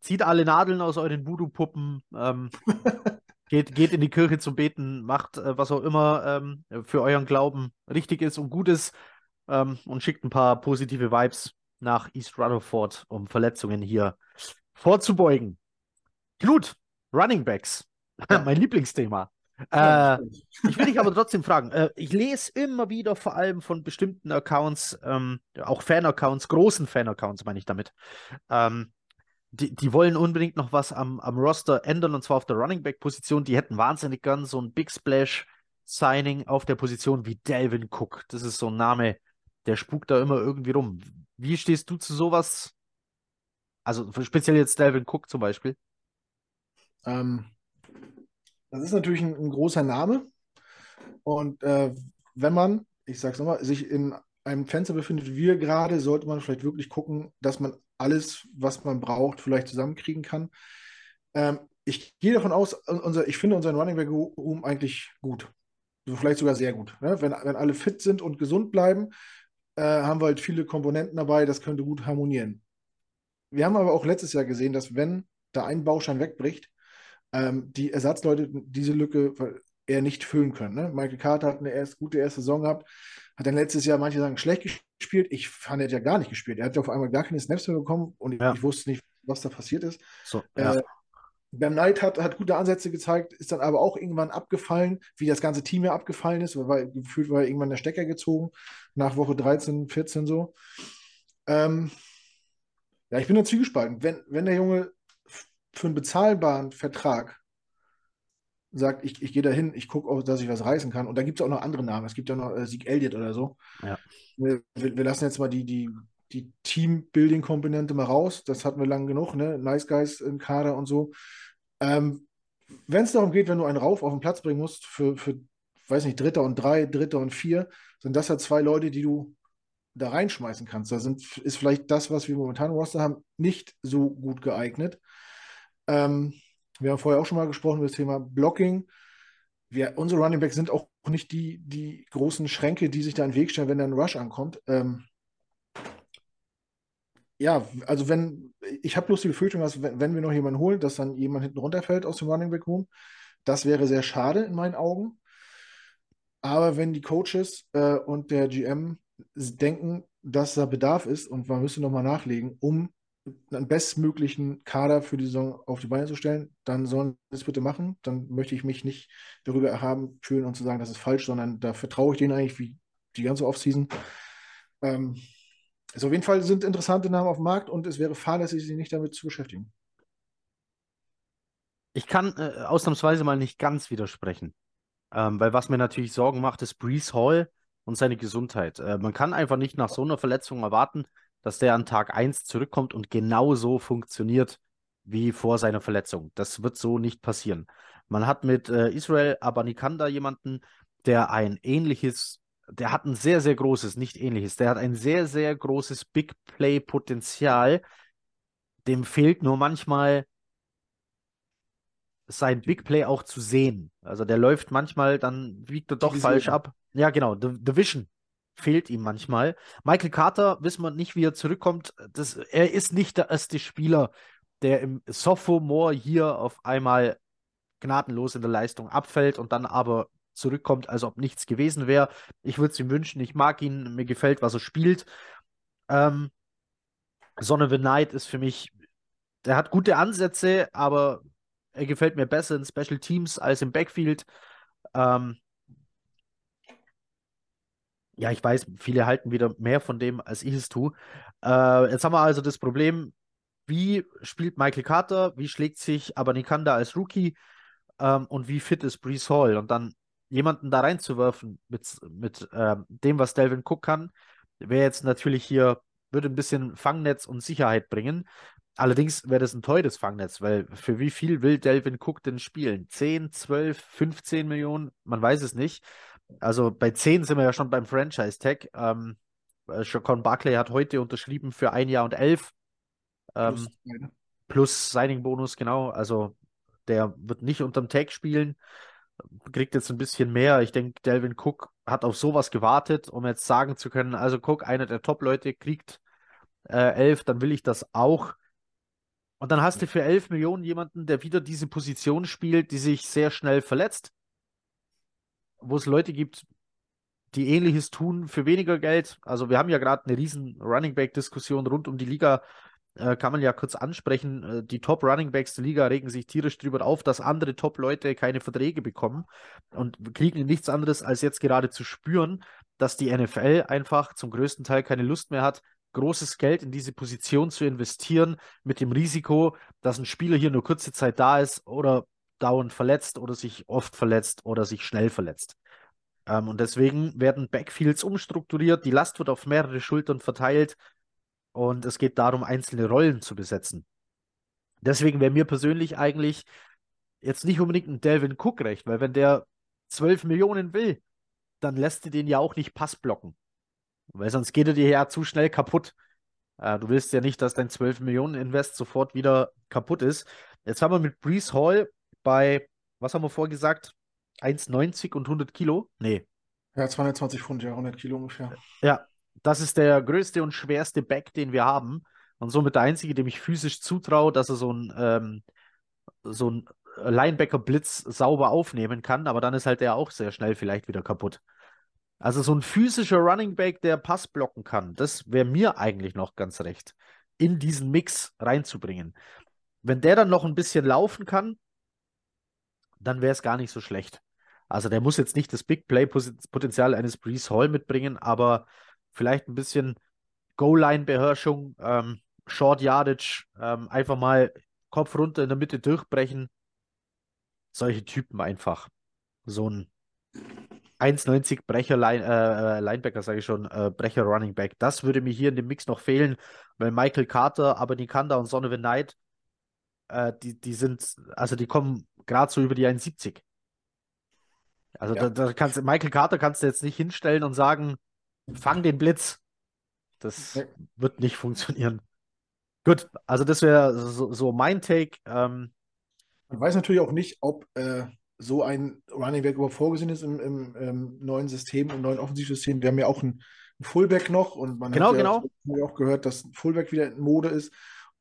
zieht alle Nadeln aus euren Voodoo-Puppen. Ähm, (laughs) Geht, geht in die Kirche zum Beten, macht äh, was auch immer ähm, für euren Glauben richtig ist und gut ist ähm, und schickt ein paar positive Vibes nach East Rutherford, um Verletzungen hier vorzubeugen. Gut, Running Backs, mein Lieblingsthema. Äh, (laughs) ich will dich aber trotzdem fragen. Äh, ich lese immer wieder vor allem von bestimmten Accounts, ähm, auch Fan-Accounts, großen Fan-Accounts meine ich damit. Ähm, die, die wollen unbedingt noch was am, am Roster ändern und zwar auf der Running Back-Position. Die hätten wahnsinnig gern so ein Big Splash-Signing auf der Position wie Delvin Cook. Das ist so ein Name, der spukt da immer irgendwie rum. Wie stehst du zu sowas? Also speziell jetzt Delvin Cook zum Beispiel. Ähm, das ist natürlich ein, ein großer Name. Und äh, wenn man, ich sag's nochmal, sich in einem Fenster befindet, wie wir gerade, sollte man vielleicht wirklich gucken, dass man alles, was man braucht, vielleicht zusammenkriegen kann. Ähm, ich gehe davon aus, unser, ich finde unseren Running Back Room eigentlich gut. Vielleicht sogar sehr gut. Ne? Wenn, wenn alle fit sind und gesund bleiben, äh, haben wir halt viele Komponenten dabei, das könnte gut harmonieren. Wir haben aber auch letztes Jahr gesehen, dass wenn da ein Baustein wegbricht, ähm, die Ersatzleute diese Lücke eher nicht füllen können. Ne? Michael Carter hat eine erst, gute erste Saison gehabt, hat dann letztes Jahr, manche sagen, schlecht gespielt. Ich fand, er hat ja gar nicht gespielt. Er hat ja auf einmal gar keine Snaps mehr bekommen und Ja. ich wusste nicht, was da passiert ist. So, ja. Äh, Bam Knight hat, hat gute Ansätze gezeigt, ist dann aber auch irgendwann abgefallen, wie das ganze Team ja abgefallen ist, weil, gefühlt war irgendwann der Stecker gezogen, nach Woche 13, 14 so. Ähm, ja, ich bin da zwiegespalten. Wenn, wenn der Junge für einen bezahlbaren Vertrag sagt, ich, ich gehe da hin, ich gucke auch, dass ich was reißen kann. Und da gibt es auch noch andere Namen. Es gibt ja noch äh, Sieg Elliott oder so. Ja. Wir, wir wir lassen jetzt mal die, die, die Team-Building-Komponente mal raus. Das hatten wir lang genug, ne? Nice Guys im Kader und so. Ähm, wenn es darum geht, wenn du einen Rauf auf den Platz bringen musst für, für, weiß nicht, Dritter und drei, Dritter und vier, sind das ja zwei Leute, die du da reinschmeißen kannst. Da sind, ist vielleicht das, was wir momentan im Roster haben, nicht so gut geeignet. Ähm, wir haben vorher auch schon mal gesprochen über das Thema Blocking. Wir, unsere Running Backs sind auch nicht die, die großen Schränke, die sich da in den Weg stellen, wenn da ein Rush ankommt. Ähm, ja, also wenn, ich habe bloß die Befürchtung, dass wenn, wenn wir noch jemanden holen, dass dann jemand hinten runterfällt aus dem Running Back Room. Das wäre sehr schade in meinen Augen. Aber wenn die Coaches äh, und der GM denken, dass da Bedarf ist und man müsste nochmal nachlegen, um einen bestmöglichen Kader für die Saison auf die Beine zu stellen, dann sollen sie es bitte machen. Dann möchte ich mich nicht darüber erhaben fühlen und zu sagen, das ist falsch, sondern da vertraue ich denen eigentlich wie die ganze Offseason. Ähm, also auf jeden Fall sind interessante Namen auf dem Markt und es wäre fahrlässig, sich nicht damit zu beschäftigen. Ich kann äh, ausnahmsweise mal nicht ganz widersprechen. Ähm, weil was mir natürlich Sorgen macht, ist Brees Hall und seine Gesundheit. Äh, man kann einfach nicht nach so einer Verletzung erwarten, dass der an Tag 1 zurückkommt und genauso funktioniert wie vor seiner Verletzung. Das wird so nicht passieren. Man hat mit äh, Israel Abanikanda jemanden, der ein ähnliches, der hat ein sehr, sehr großes, nicht ähnliches, der hat ein sehr, sehr großes Big Play-Potenzial. Dem fehlt nur manchmal sein Big Play auch zu sehen. Also der läuft manchmal, dann wiegt er doch falsch ab. Ja, genau, The, The Vision fehlt ihm manchmal. Michael Carter, wissen wir nicht, wie er zurückkommt. Das, er ist nicht der erste Spieler, der im Sophomore hier auf einmal gnadenlos in der Leistung abfällt und dann aber zurückkommt, als ob nichts gewesen wäre. Ich würde es ihm wünschen, ich mag ihn, mir gefällt, was er spielt. Ähm, Son of a Knight ist für mich, der hat gute Ansätze, aber er gefällt mir besser in Special Teams als im Backfield. Ähm, ja, ich weiß, viele halten wieder mehr von dem, als ich es tue. Äh, jetzt haben wir also das Problem, wie spielt Michael Carter, wie schlägt sich Abanikanda als Rookie ähm, und wie fit ist Brees Hall? Und dann jemanden da reinzuwerfen mit, mit ähm, dem, was Delvin Cook kann, wäre jetzt natürlich hier, würde ein bisschen Fangnetz und Sicherheit bringen. Allerdings wäre das ein teures Fangnetz, weil für wie viel will Delvin Cook denn spielen? 10, 12, 15 Millionen? Man weiß es nicht. Also bei 10 sind wir ja schon beim Franchise-Tag. Ähm, äh, Chacon Barkley hat heute unterschrieben für ein Jahr und elf. Ähm, Plus plus Signing-Bonus, genau. Also der wird nicht unterm Tag spielen, kriegt jetzt ein bisschen mehr. Ich denke, Delvin Cook hat auf sowas gewartet, um jetzt sagen zu können, also Cook, einer der Top-Leute, kriegt äh, elf, dann will ich das auch. Und dann hast du für 11 Millionen jemanden, der wieder diese Position spielt, die sich sehr schnell verletzt. Wo es Leute gibt, die ähnliches tun für weniger Geld. Also wir haben ja gerade eine riesen Running Back-Diskussion rund um die Liga. Äh, kann man ja kurz ansprechen. Äh, die Top Running Backs der Liga regen sich tierisch darüber auf, dass andere Top-Leute keine Verträge bekommen und kriegen nichts anderes als jetzt gerade zu spüren, dass die NFL einfach zum größten Teil keine Lust mehr hat, großes Geld in diese Position zu investieren, mit dem Risiko, dass ein Spieler hier nur kurze Zeit da ist oder dauernd verletzt oder sich oft verletzt oder sich schnell verletzt. Ähm, und deswegen werden Backfields umstrukturiert, die Last wird auf mehrere Schultern verteilt und es geht darum, einzelne Rollen zu besetzen. Deswegen wäre mir persönlich eigentlich jetzt nicht unbedingt ein Delvin Cook recht, weil wenn der 12 Millionen will, dann lässt du den ja auch nicht Pass blocken. Weil sonst geht er dir ja zu schnell kaputt. Äh, du willst ja nicht, dass dein 12 Millionen Invest sofort wieder kaputt ist. Jetzt haben wir mit Brees Hall bei, was haben wir vorgesagt? 1,90 und 100 Kilo? Nee. Ja, 220 Pfund, ja, 100 Kilo ungefähr. Ja, das ist der größte und schwerste Back, den wir haben. Und somit der einzige, dem ich physisch zutraue, dass er so ein, ähm, so ein Linebacker-Blitz sauber aufnehmen kann. Aber dann ist halt der auch sehr schnell vielleicht wieder kaputt. Also so ein physischer Running Back, der Pass blocken kann, das wäre mir eigentlich noch ganz recht, in diesen Mix reinzubringen. Wenn der dann noch ein bisschen laufen kann, dann wäre es gar nicht so schlecht. Also der muss jetzt nicht das Big Play-Potenzial eines Brees Hall mitbringen, aber vielleicht ein bisschen Goal-Line-Beherrschung, ähm, Short Yardage, ähm, einfach mal Kopf runter in der Mitte durchbrechen. Solche Typen einfach. So ein 1,90 Brecher Line, äh, äh, Linebacker, sage ich schon, äh, Brecher Running Back. Das würde mir hier in dem Mix noch fehlen, weil Michael Carter, Abanikanda und Sonovan Knight, äh, die, die sind, also die kommen gerade so über die 1,70. Also ja. da, da, kannst Michael Carter kannst du jetzt nicht hinstellen und sagen, fang den Blitz. Das nee. wird nicht funktionieren. Gut, also das wäre so, so, mein Take. Ähm, Man weiß natürlich auch nicht, ob äh, so ein Running Back überhaupt vorgesehen ist im, im, im, neuen System, im neuen Offensivsystem. Wir haben ja auch einen, Fullback noch und man genau, hat ja genau. auch gehört, dass ein Fullback wieder in Mode ist.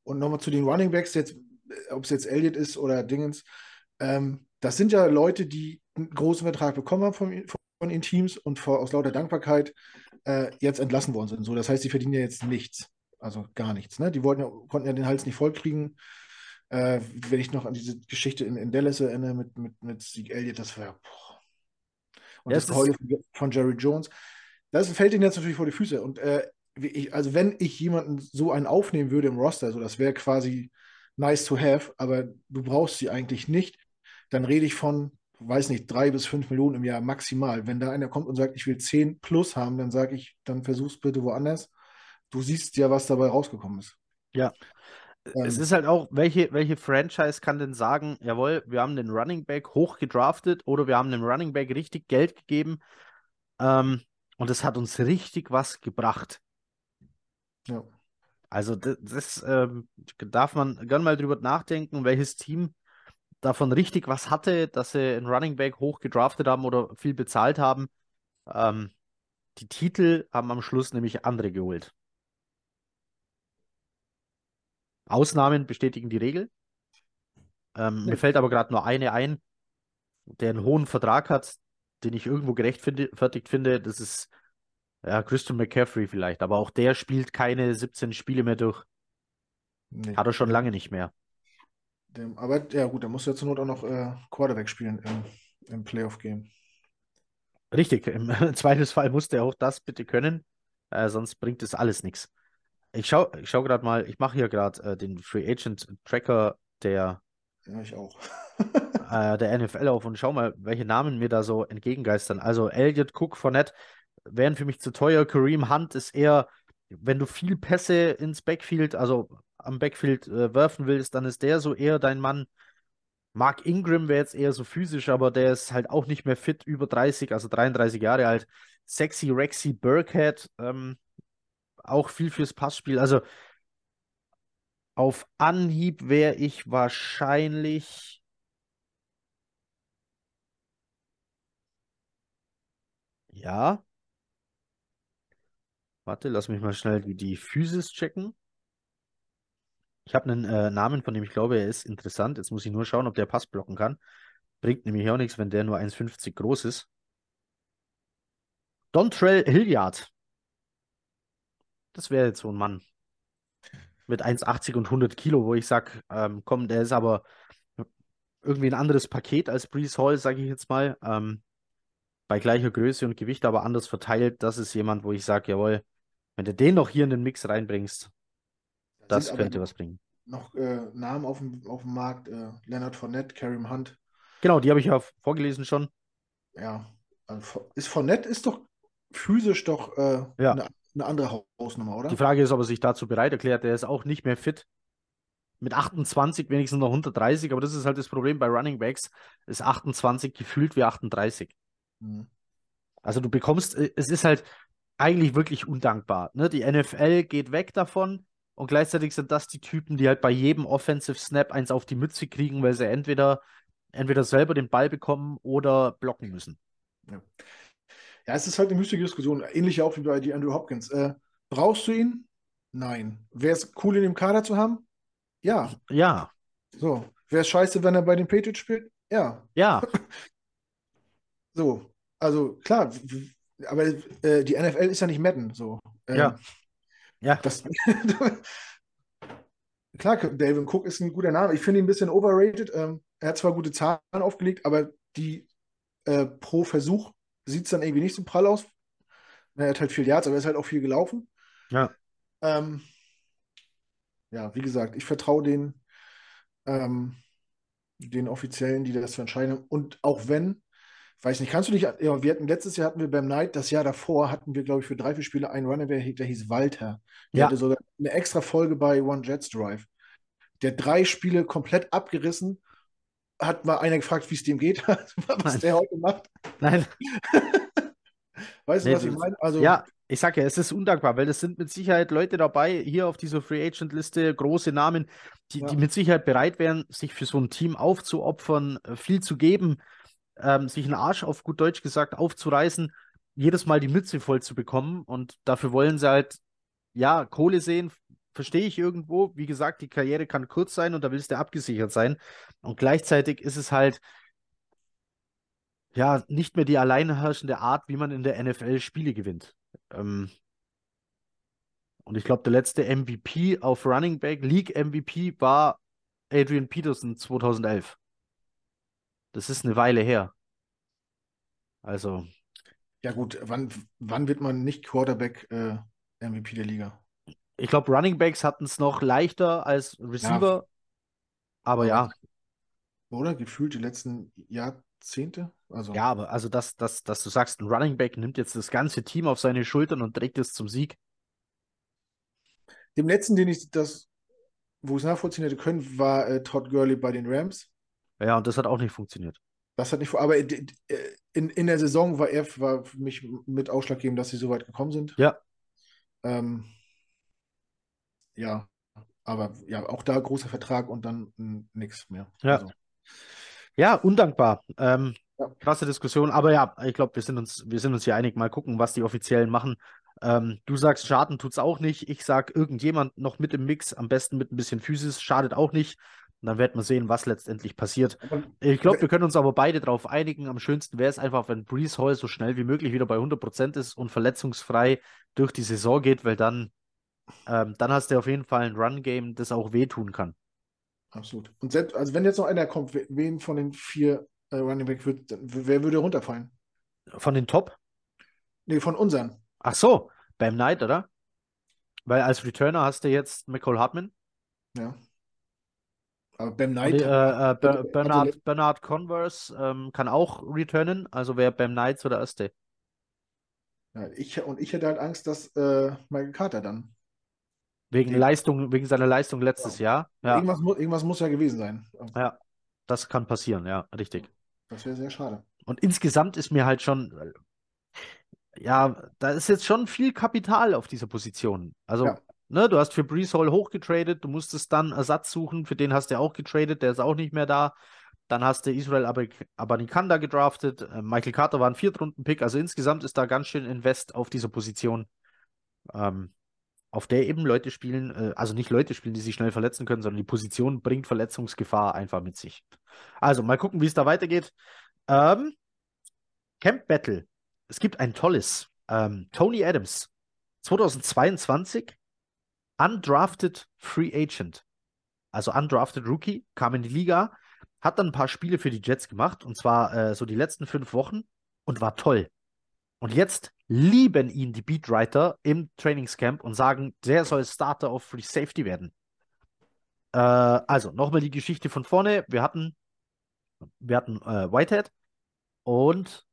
Und nochmal zu den Running Backs, jetzt, ob es jetzt Elliott ist oder Dingens, ähm, das sind ja Leute, die einen großen Vertrag bekommen haben von, von den Teams und vor, aus lauter Dankbarkeit äh, jetzt entlassen worden sind. So, das heißt, sie verdienen ja jetzt nichts. Also gar nichts. Ne? Die wollten ja, konnten ja den Hals nicht voll kriegen äh, wenn ich noch an diese Geschichte in, in Dallas erinnere mit, mit, mit Steve Elliott, das war boah. Und ja, das Geheule von Jerry Jones. Das fällt ihnen jetzt natürlich vor die Füße. Und äh, ich, also wenn ich jemanden so einen aufnehmen würde im Roster, so das wäre quasi nice to have, aber du brauchst sie eigentlich nicht, dann rede ich von, weiß nicht, drei bis fünf Millionen im Jahr maximal. Wenn da einer kommt und sagt, ich will zehn plus haben, dann sage ich, dann versuch's bitte woanders. Du siehst ja, was dabei rausgekommen ist. Ja, es ähm. ist halt auch, welche, welche Franchise kann denn sagen, jawohl, wir haben den Running Back hoch gedraftet oder wir haben dem Running Back richtig Geld gegeben ähm, und es hat uns richtig was gebracht. Ja. Also das, das ähm, darf man gerne mal drüber nachdenken, welches Team davon richtig was hatte, dass sie einen Running Back hoch gedraftet haben oder viel bezahlt haben. Ähm, die Titel haben am Schluss nämlich andere geholt. Ausnahmen bestätigen die Regel. Ähm, ja. Mir fällt aber gerade nur eine ein, der einen hohen Vertrag hat, den ich irgendwo gerechtfertigt finde. Das ist ja, Christian McCaffrey vielleicht, aber auch der spielt keine 17 Spiele mehr durch. Nee. Hat er schon lange nicht mehr. Dem, aber ja gut, der muss ja zur Not auch noch äh, Quarterback spielen im, im Playoff-Game. Richtig, im (laughs) Zweifelsfall muss der auch das bitte können, äh, sonst bringt es alles nichts. Ich schaue ich schau gerade mal, ich mache hier gerade äh, den Free Agent Tracker der, ja, ich auch. (laughs) (laughs) äh, der NFL auf und schau mal, welche Namen mir da so entgegengeistern. Also Elliot Cook, Fournette wären für mich zu teuer. Kareem Hunt ist eher, wenn du viel Pässe ins Backfield, also am Backfield äh, werfen willst, dann ist der so eher dein Mann. Mark Ingram wäre jetzt eher so physisch, aber der ist halt auch nicht mehr fit, über 30, also 33 Jahre alt. Sexy Rexy Burkhead, ähm, auch viel fürs Passspiel. Also auf Anhieb wäre ich wahrscheinlich. Ja. Warte, lass mich mal schnell die, die Physis checken. Ich habe einen äh, Namen, von dem ich glaube, er ist interessant. Jetzt muss ich nur schauen, ob der Pass blocken kann. Bringt nämlich auch nichts, wenn der nur 1,50 groß ist. Dontrell Hilliard. Das wäre jetzt so ein Mann mit 1,80 und 100 Kilo, wo ich sage, ähm, komm, der ist aber irgendwie ein anderes Paket als Brees Hall, sage ich jetzt mal. Ähm, bei gleicher Größe und Gewicht, aber anders verteilt. Das ist jemand, wo ich sage, jawohl, wenn du den noch hier in den Mix reinbringst, Da das könnte was bringen. Noch äh, Namen auf dem, auf dem Markt. Äh, Leonard Fournette, Kareem Hunt. Genau, die habe ich ja vorgelesen schon. Ja, also, ist Fournette ist doch physisch doch äh, Ja. eine, eine andere Hausnummer, oder? Die Frage ist, ob er sich dazu bereit erklärt. Der ist auch nicht mehr fit. Mit 28 wenigstens noch 130, aber das ist halt das Problem bei Running Backs. Ist 28 gefühlt wie 38. Mhm. Also du bekommst, äh, es ist halt eigentlich wirklich undankbar. Ne? Die NFL geht weg davon und gleichzeitig sind das die Typen, die halt bei jedem Offensive Snap eins auf die Mütze kriegen, weil sie entweder, entweder selber den Ball bekommen oder blocken müssen. Ja, es ist halt eine müßige Diskussion. Ähnlich auch wie bei die Andrew Hopkins. Äh, brauchst du ihn? Nein. Wäre es cool, ihn im Kader zu haben? Ja. Ja, So. Wäre es scheiße, wenn er bei den Patriots spielt? Ja. ja, (laughs) So. Also klar, aber äh, die NFL ist ja nicht Madden. So. Ähm, Ja. ja. Das, (laughs) klar, Dalvin Cook ist ein guter Name. Ich finde ihn ein bisschen overrated. Ähm, er hat zwar gute Zahlen aufgelegt, aber die äh, pro Versuch sieht es dann irgendwie nicht so prall aus. Er hat halt viel Yards, aber er ist halt auch viel gelaufen. Ja. Ähm, ja, wie gesagt, ich vertraue den, ähm, den Offiziellen, die das zu entscheiden. Und auch wenn, weiß nicht, kannst du dich, ja, wir hatten letztes Jahr hatten wir beim Night, das Jahr davor hatten wir, glaube ich, für drei, vier Spiele einen Runner, der, der hieß Walter. Der Ja. hatte sogar eine extra Folge bei One Jets Drive. Der drei Spiele komplett abgerissen. Hat mal einer gefragt, wie es dem geht, (laughs) was Nein. der heute macht. Nein, (laughs) Weißt du, Nee, was ich meine? Also, ja, ich sag ja, es ist undankbar, weil es sind mit Sicherheit Leute dabei, hier auf dieser Free Agent Liste, große Namen, die, Ja. die mit Sicherheit bereit wären, sich für so ein Team aufzuopfern, äh, viel zu geben, ähm, sich einen Arsch auf gut Deutsch gesagt aufzureißen, jedes Mal die Mütze voll zu bekommen und dafür wollen sie halt, ja, Kohle sehen, verstehe ich irgendwo. Wie gesagt, die Karriere kann kurz sein und da willst du abgesichert sein. Und gleichzeitig ist es halt, ja, nicht mehr die alleinherrschende Art, wie man in der NFL Spiele gewinnt. Ähm, und ich glaube, der letzte MVP auf Running Back, League MVP, war Adrian Peterson 2011. Das ist eine Weile her. Also, ja gut, wann, wann wird man nicht Quarterback äh, MVP der Liga? ich glaube, Running Backs hatten es noch leichter als Receiver. aber ja, Oder? Gefühlt die letzten Jahrzehnte? Also, ja, aber also, dass, dass, dass du sagst, ein Running Back nimmt jetzt das ganze Team auf seine Schultern und trägt es zum Sieg. Dem letzten, den ich das, wo ich es nachvollziehen hätte können, war äh, Todd Gurley bei den Rams. Ja, und das hat auch nicht funktioniert. Das hat nicht aber in, in, in der Saison war er war für mich mit ausschlaggebend, dass sie so weit gekommen sind. Ja. Ähm, ja, aber ja, auch da großer Vertrag und dann nichts mehr. Ja. Also, Ja, undankbar. Ähm, Ja. krasse Diskussion, aber ja, ich glaube, wir sind uns, wir sind uns hier einig. Mal gucken, was die Offiziellen machen. Ähm, du sagst, Schaden tut's auch nicht. Ich sag, irgendjemand noch mit im Mix, am besten mit ein bisschen Physis, schadet auch nicht. Und dann werden wir sehen, was letztendlich passiert. Ich glaube, wir können uns aber beide darauf einigen. Am schönsten wäre es einfach, wenn Brees Hall so schnell wie möglich wieder bei 100% ist und verletzungsfrei durch die Saison geht, weil dann, ähm, dann hast du auf jeden Fall ein Run-Game, das auch wehtun kann. absolut. Und selbst, also wenn jetzt noch einer kommt, we- wen von den vier äh, Running Back wird, wer würde runterfallen? Von den Top? Nee, von unseren. Ach so, beim Knight, oder? Weil als Returner hast du jetzt McCall Hartman. Ja. Aber Bam Knight. äh, äh, hatte- Ber Bernard, Bernard Converse ähm, kann auch returnen, also wäre beim Knight so der Erste. ja, ich, und ich hätte halt Angst, dass äh, Michael Carter dann. Wegen Die- Leistung, wegen seiner Leistung letztes Jahr. Ja, Irgendwas, mu irgendwas muss ja gewesen sein. ja, das kann passieren, ja, richtig. Das wäre sehr schade. Und insgesamt ist mir halt schon, äh, ja, da ist jetzt schon viel Kapital auf dieser Position. Also, Ja. Ne, du hast für Brees Hall hochgetradet, du musstest dann Ersatz suchen, für den hast du auch getradet, der ist auch nicht mehr da. Dann hast du Israel Ab Abanikanda gedraftet, äh, Michael Carter war ein Viertrunden-Pick, also insgesamt ist da ganz schön Invest auf dieser Position. Ähm, auf der eben Leute spielen, äh, also nicht Leute spielen, die sich schnell verletzen können, sondern die Position bringt Verletzungsgefahr einfach mit sich. Also mal gucken, wie es da weitergeht. Ähm, Camp Battle. Es gibt ein tolles. Ähm, Tony Adams, 2022, undrafted Free Agent. Also undrafted Rookie, kam in die Liga, hat dann ein paar Spiele für die Jets gemacht, und zwar äh, so die letzten fünf Wochen und war toll. Und jetzt lieben ihn die Beatwriter im Trainingscamp und sagen, der soll Starter auf Free Safety werden. Äh, also, nochmal die Geschichte von vorne. Wir hatten, wir hatten äh, Whitehead und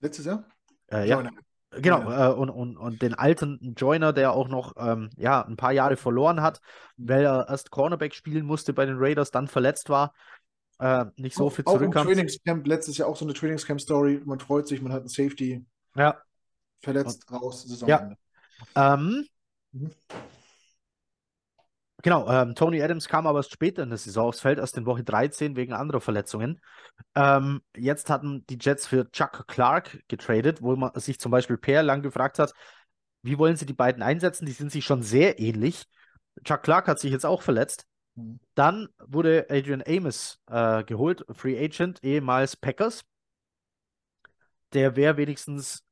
Letztes Jahr? äh, ja, genau, äh, und, und, und den alten Joiner, der auch noch ähm, ja, ein paar Jahre verloren hat, weil er erst Cornerback spielen musste bei den Raiders, dann verletzt war, äh, nicht so viel auch im zurückkam. Trainingscamp, letztes Jahr auch so eine Trainingscamp-Story. Man freut sich, man hat einen Safety Ja, verletzt, raus, Saisonende. ähm, Mhm. Genau, ähm, Tony Adams kam aber erst später in der Saison aufs Feld, erst in Woche 13 wegen anderer Verletzungen. Ähm, jetzt hatten die Jets für Chuck Clark getradet, wo man sich zum Beispiel Per lang gefragt hat, wie wollen sie die beiden einsetzen? Die sind sich schon sehr ähnlich. Chuck Clark hat sich jetzt auch verletzt. Mhm. Dann wurde Adrian Amos äh, geholt, Free Agent, ehemals Packers. Der wäre wenigstens,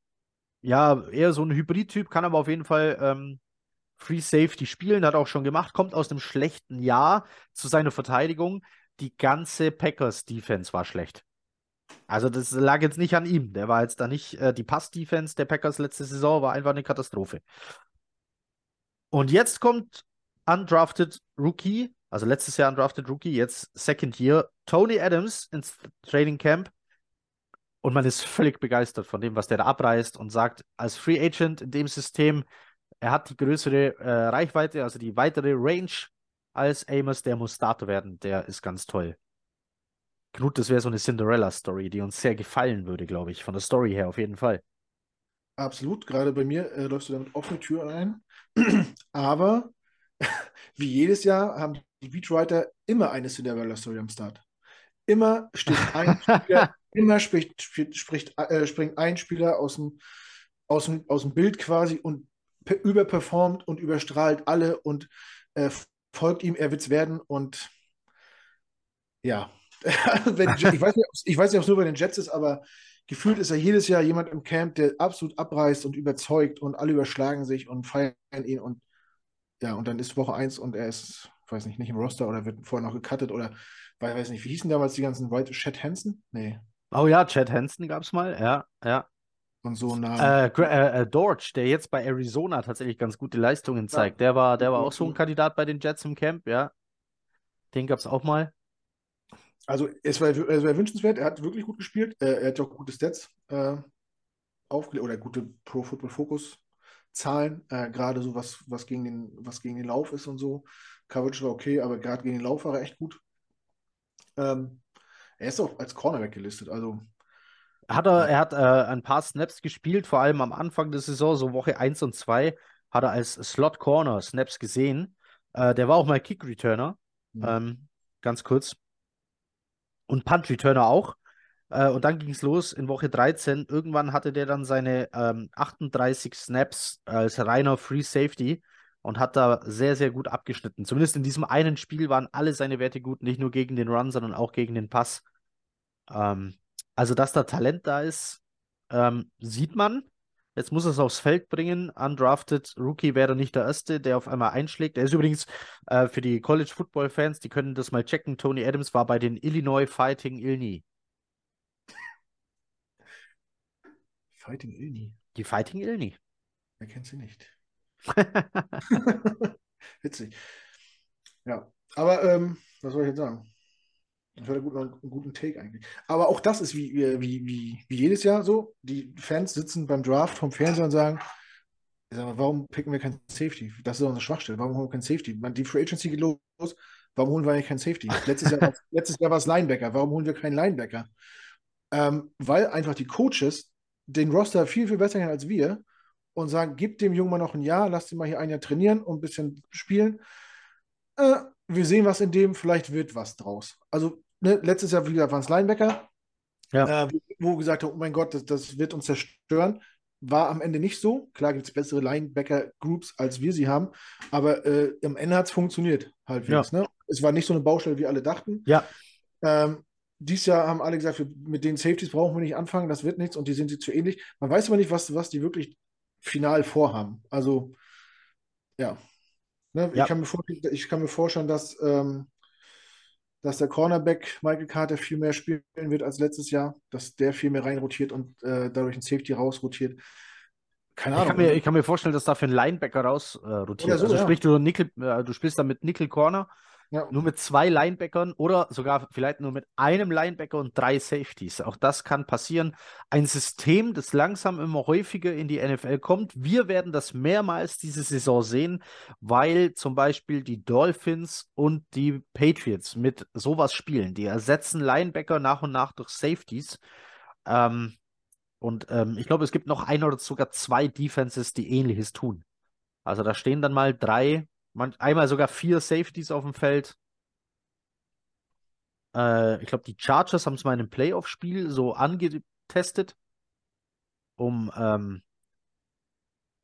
ja, eher so ein Hybrid-Typ, kann aber auf jeden Fall ähm, Free Safety spielen, hat auch schon gemacht, kommt aus einem schlechten Jahr zu seiner Verteidigung. Die ganze Packers-Defense war schlecht. Also das lag jetzt nicht an ihm. Der war jetzt da nicht, äh, die Pass-Defense der Packers letzte Saison war einfach eine Katastrophe. Und jetzt kommt undrafted Rookie, also letztes Jahr undrafted Rookie, jetzt Second Year, Tony Adams ins Training Camp. Und man ist völlig begeistert von dem, was der da abreißt und sagt, als Free Agent in dem System, er hat die größere äh, Reichweite, also die weitere Range als Amos, der muss Starter werden. Der ist ganz toll. Knut, das wäre so eine Cinderella-Story, die uns sehr gefallen würde, glaube ich, von der Story her auf jeden Fall. Absolut, gerade bei mir äh, läufst du damit offene Türen ein. (clears throat) Aber (laughs) wie jedes Jahr haben die Beatwriter immer eine Cinderella-Story am Start. Immer steht ein Spieler, (laughs) immer spricht, spricht, spricht, äh, springt ein Spieler aus dem, aus, dem, aus dem Bild quasi und überperformt und überstrahlt alle und äh, folgt ihm, er wird's werden und ja. (laughs) Wenn, ich weiß nicht, ob es nur bei den Jets ist, aber gefühlt ist ja jedes Jahr jemand im Camp, der absolut abreißt und überzeugt und alle überschlagen sich und feiern ihn und ja, und dann ist Woche 1 und er ist, weiß nicht, nicht im Roster oder wird vorher noch gecuttet oder weiß nicht, wie hießen damals die ganzen White Chet Hansen? Nee. Oh ja, Chad Hansen gab es mal, ja, ja. Und so nah. Äh, Gra- äh, äh, Dortch, der jetzt bei Arizona tatsächlich ganz gute Leistungen zeigt, der war, der war auch so ein Kandidat bei den Jets im Camp, ja. Den gab es auch mal. Also es war, es war wünschenswert, er hat wirklich gut gespielt, äh, er hat auch gute Stats äh, aufgelegt oder gute Pro Football Focus Zahlen, äh, gerade so was, was gegen den, was gegen den Lauf ist und so. Coverage war okay, aber gerade gegen den Lauf war er echt gut. Ähm, er ist auch als Cornerback gelistet, also Hat er, er hat äh, ein paar Snaps gespielt, vor allem am Anfang der Saison, so Woche 1 und 2, hat er als Slot Corner Snaps gesehen. Äh, der war auch mal Kick Returner, Mhm. ähm, ganz kurz. Und Punt Returner auch. Äh, und dann ging es los in Woche 13. Irgendwann hatte der dann seine ähm, 38 Snaps als reiner Free Safety und hat da sehr, sehr gut abgeschnitten. Zumindest in diesem einen Spiel waren alle seine Werte gut, nicht nur gegen den Run, sondern auch gegen den Pass. Ähm, also, dass da Talent da ist, ähm, sieht man. Jetzt muss er es aufs Feld bringen. Undrafted Rookie wäre nicht der Erste, der auf einmal einschlägt. Er ist übrigens äh, für die College Football Fans, die können das mal checken. Tony Adams war bei den Illinois Fighting Illini. Fighting Illini, Die Fighting Illini. wer kennt sie nicht? (laughs) (laughs) Witzig. Ja, aber ähm, was soll ich jetzt sagen? War ein guter, einen guten Take eigentlich. Aber auch das ist wie, wie, wie, wie jedes Jahr so. Die Fans sitzen beim Draft vom Fernseher und sagen, warum picken wir kein Safety? Das ist unsere Schwachstelle. Warum holen wir kein Safety? Die Free Agency geht los. Warum holen wir eigentlich kein Safety? Letztes Jahr, letztes Jahr war es Linebacker. Warum holen wir keinen Linebacker? Ähm, weil einfach die Coaches den Roster viel, viel besser kennen als wir und sagen, gib dem Jungen mal noch ein Jahr, lass den mal hier ein Jahr trainieren und ein bisschen spielen. Äh, wir sehen was in dem, vielleicht wird was draus. Also ne, letztes Jahr, wie gesagt, waren es Linebacker, Ja. äh, wo gesagt haben, oh mein Gott, das, das wird uns zerstören. war am Ende nicht so. Klar gibt es bessere Linebacker-Groups, als wir sie haben, aber äh, am Ende hat es funktioniert halbwegs. Ja. Ne? Es war nicht so eine Baustelle, wie alle dachten. Ja. Ähm, dieses Jahr haben alle gesagt, mit den Safeties brauchen wir nicht anfangen, das wird nichts und die sind sie zu ähnlich. Man weiß aber nicht, was, was die wirklich final vorhaben. Also, ja. Ne? Ja. Ich, kann mir vorstellen, ich kann mir vorstellen, dass, ähm, dass der Cornerback Michael Carter viel mehr spielen wird als letztes Jahr, dass der viel mehr reinrotiert und äh, dadurch ein Safety rausrotiert. Keine Ich Ahnung. kann, mir, ich kann mir vorstellen, dass dafür ein Linebacker raus äh, rotiert. So, also ja. sprich, du, Nickel, äh, du spielst dann mit Nickel Corner, ja. nur mit zwei Linebackern oder sogar vielleicht nur mit einem Linebacker und drei Safeties. Auch das kann passieren. Ein System, das langsam immer häufiger in die NFL kommt. Wir werden das mehrmals diese Saison sehen, weil zum Beispiel die Dolphins und die Patriots mit sowas spielen. Die ersetzen Linebacker nach und nach durch Safeties. Ähm, und ähm, ich glaube, es gibt noch ein oder sogar zwei Defenses, die ähnliches tun. Also da stehen dann mal drei, man, einmal sogar vier Safeties auf dem Feld. Äh, ich glaube, die Chargers haben es mal in einem Playoff-Spiel so angetestet, um, ähm,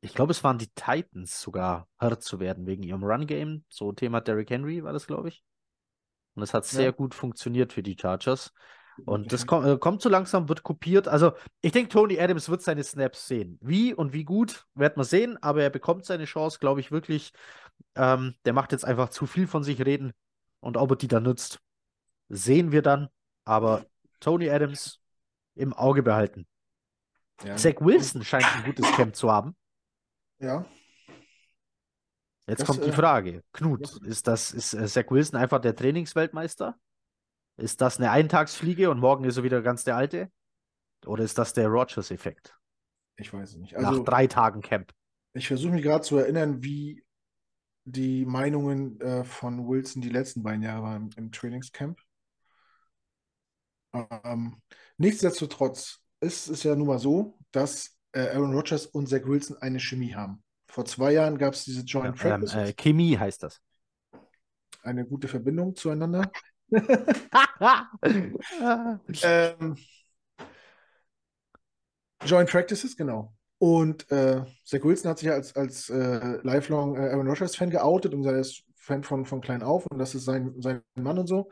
ich glaube, es waren die Titans sogar hart zu werden wegen ihrem Run-Game. So Thema Derrick Henry war das, glaube ich. Und es hat sehr Ja. gut funktioniert für die Chargers. Und das kommt, äh, kommt so langsam, wird kopiert. Also, ich denke, Tony Adams wird seine Snaps sehen. Wie und wie gut, werden wir sehen, aber er bekommt seine Chance, glaube ich, wirklich. Ähm, der macht jetzt einfach zu viel von sich reden. Und ob er die dann nutzt, sehen wir dann. Aber Tony Adams im Auge behalten. Ja. Zach Wilson scheint ein gutes Camp zu haben. ja. Jetzt Das, kommt die äh, Frage. Knut, das- ist das, ist äh, Zach Wilson einfach der Trainingsweltmeister? Ist das eine Eintagsfliege und morgen ist er wieder ganz der Alte? Oder ist das der Rogers-Effekt? Ich weiß es nicht. Nach Also, drei Tagen Camp. ich versuche mich gerade zu erinnern, wie die Meinungen äh, von Wilson die letzten beiden Jahre waren im, im Trainingscamp. Ähm, nichtsdestotrotz ist es ja nun mal so, dass äh, Aaron Rodgers und Zach Wilson eine Chemie haben. Vor zwei Jahren gab es diese Joint Ja, ähm, Practices, äh, Chemie heißt das. eine gute Verbindung zueinander. (laughs) (laughs) Ähm, Joint Practices, genau. Und äh, Zach Wilson hat sich ja als, als äh, lifelong äh, Aaron Rodgers-Fan geoutet und er ist Fan von, von klein auf und das ist sein, sein Mann und so.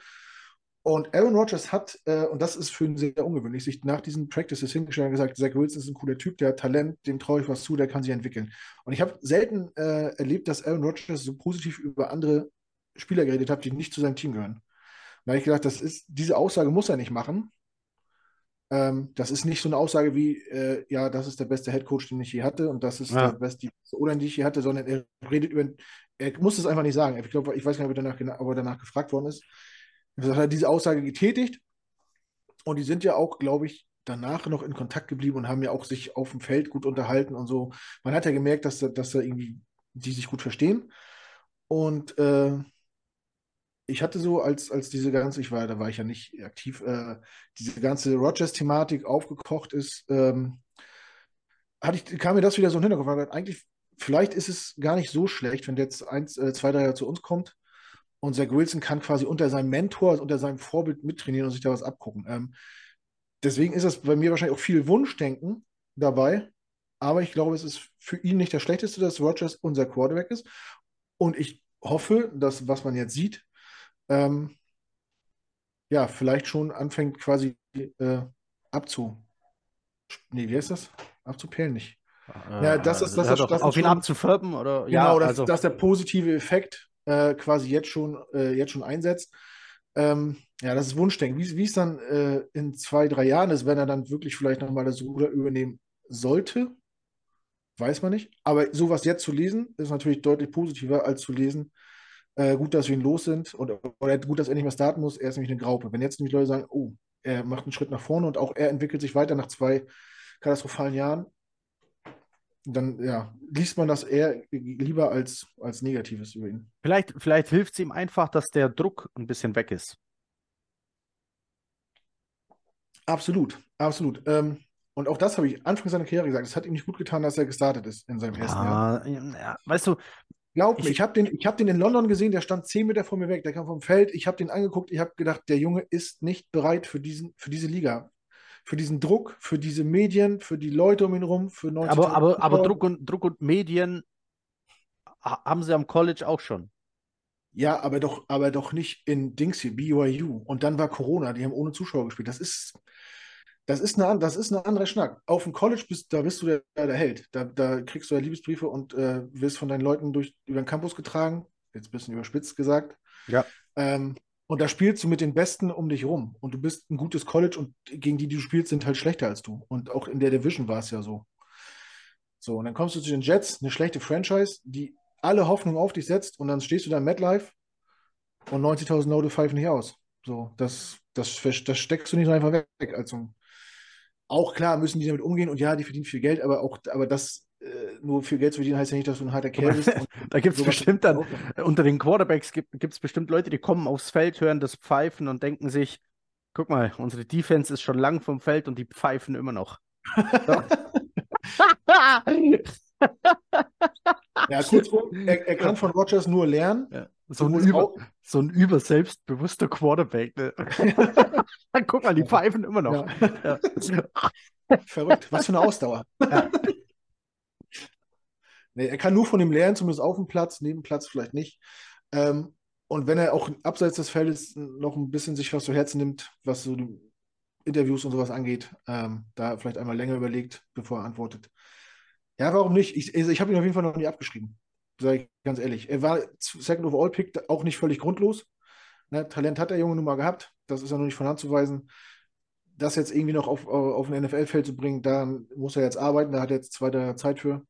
Und Aaron Rodgers hat, äh, und das ist für ihn sehr ungewöhnlich, sich nach diesen Practices hingestellt und gesagt, Zach Wilson ist ein cooler Typ, der hat Talent, dem traue ich was zu, der kann sich entwickeln. Und ich habe selten äh, erlebt, dass Aaron Rodgers so positiv über andere Spieler geredet hat, die nicht zu seinem Team gehören. Da habe ich gedacht, das ist, diese Aussage muss er nicht machen. Ähm, das ist nicht so eine Aussage wie, äh, ja, das ist der beste Headcoach, den ich je hatte und das ist Ja. der beste, O-Line, die ich je hatte, sondern er redet über, er muss es einfach nicht sagen. Ich glaube, ich weiß gar nicht, ob er danach, ob er danach gefragt worden ist. Er hat diese Aussage getätigt und die sind ja auch, glaube ich, danach noch in Kontakt geblieben und haben ja auch sich auf dem Feld gut unterhalten und so. Man hat ja gemerkt, dass, da- dass da irgendwie die sich gut verstehen. Und äh, ich hatte so, als, als diese ganze, ich war, da war ich ja nicht aktiv, äh, diese ganze Rogers-Thematik aufgekocht ist, ähm, hatte ich, kam mir das wieder so in den Hinterkopf. Gedacht, Eigentlich, vielleicht ist es gar nicht so schlecht, wenn der jetzt eins, äh, zwei, drei Jahre zu uns kommt und Zach Wilson kann quasi unter seinem Mentor, also unter seinem Vorbild mittrainieren und sich da was abgucken. Ähm, deswegen ist das bei mir wahrscheinlich auch viel Wunschdenken dabei, aber ich glaube, es ist für ihn nicht das Schlechteste, dass Rogers unser Quarterback ist. Und ich hoffe, dass, was man jetzt sieht, ähm, ja, vielleicht schon anfängt quasi äh, abzu. Nee, wie heißt das? Abzupellen nicht. Ja, das ist- das ist- das ist auf ihn abzufärben oder Genau, ja, dass, also dass der positive Effekt äh, quasi jetzt schon, äh, jetzt schon einsetzt. Ähm, ja, das ist Wunschdenken. Wie wie es dann äh, in zwei, drei Jahren ist, wenn er dann wirklich vielleicht nochmal das Ruder übernehmen sollte, weiß man nicht. Aber sowas jetzt zu lesen, ist natürlich deutlich positiver, als zu lesen, äh, gut, dass wir ihn los sind oder, oder gut, dass er nicht mehr starten muss. Er ist nämlich eine Graupe. Wenn jetzt nämlich Leute sagen, oh, er macht einen Schritt nach vorne und auch er entwickelt sich weiter nach zwei katastrophalen Jahren, dann ja, liest man das eher lieber als, als Negatives über ihn. vielleicht, vielleicht hilft es ihm einfach, dass der Druck ein bisschen weg ist. Absolut, absolut. Ähm, und auch das habe ich anfangs seiner Karriere gesagt. Es hat ihm nicht gut getan, dass er gestartet ist in seinem ersten Jahr. Ja, ja, weißt du, Glaub mir, Ich- ich habe den, ich hab den in London gesehen, der stand zehn Meter vor mir weg, der kam vom Feld. Ich habe den angeguckt, ich habe gedacht, der Junge ist nicht bereit für, diesen, für diese Liga. für diesen Druck, für diese Medien, für die Leute um ihn rum, für 90 Aber, aber, aber Druck, und, Druck und Medien haben sie am College auch schon. Ja, aber doch, aber doch nicht in Dings hier, BYU. Und dann war Corona, die haben ohne Zuschauer gespielt. Das ist, das ist eine, das ist eine andere Schnack. Auf dem College bist, da bist du der, der Held. Da, da kriegst du ja Liebesbriefe und äh, wirst von deinen Leuten durch, über den Campus getragen. Jetzt ein bisschen überspitzt gesagt. Ja. Ähm, und da spielst du mit den Besten um dich rum. Und du bist ein gutes College und gegen die, die du spielst, sind halt schlechter als du. Und auch in der Division war es ja so. So, und dann kommst du zu den Jets, eine schlechte Franchise, die alle Hoffnung auf dich setzt und dann stehst du da im MetLife und 90.000 Leute pfeifen nicht aus. So, das, das, das steckst du nicht einfach weg. Also, auch klar müssen die damit umgehen und ja, die verdienen viel Geld, aber auch, aber das äh, nur viel Geld zu verdienen heißt ja nicht, dass du ein harter Kerl bist. (laughs) da gibt es bestimmt dann, unter den Quarterbacks gibt es bestimmt Leute, die kommen aufs Feld, hören das Pfeifen und denken sich, guck mal, unsere Defense ist schon lang vom Feld und die pfeifen immer noch. ja, kurzum, er, er kann von Rogers nur lernen. Ja. So ein, über, so ein überselbstbewusster Quarterback. (laughs) Ne? Guck mal, die pfeifen immer noch. Ja. Ja. Verrückt. Was für eine Ausdauer. (laughs) Ja. Nee, er kann nur von dem lernen, zumindest auf dem Platz, neben dem Platz vielleicht nicht. Ähm, und wenn er auch abseits des Feldes noch ein bisschen sich was zu Herzen nimmt, was so die Interviews und sowas angeht, ähm, da vielleicht einmal länger überlegt, bevor er antwortet. Ja, warum nicht? Ich, ich habe ihn auf jeden Fall noch nie abgeschrieben sage ich ganz ehrlich. Er war Second Overall Pick auch nicht völlig grundlos. Ne, Talent hat der Junge nun mal gehabt, das ist ja noch nicht von Hand zu weisen. Das jetzt irgendwie noch auf, auf ein NFL-Feld zu bringen, da muss er jetzt arbeiten, da hat er jetzt zwei, drei Zeit für.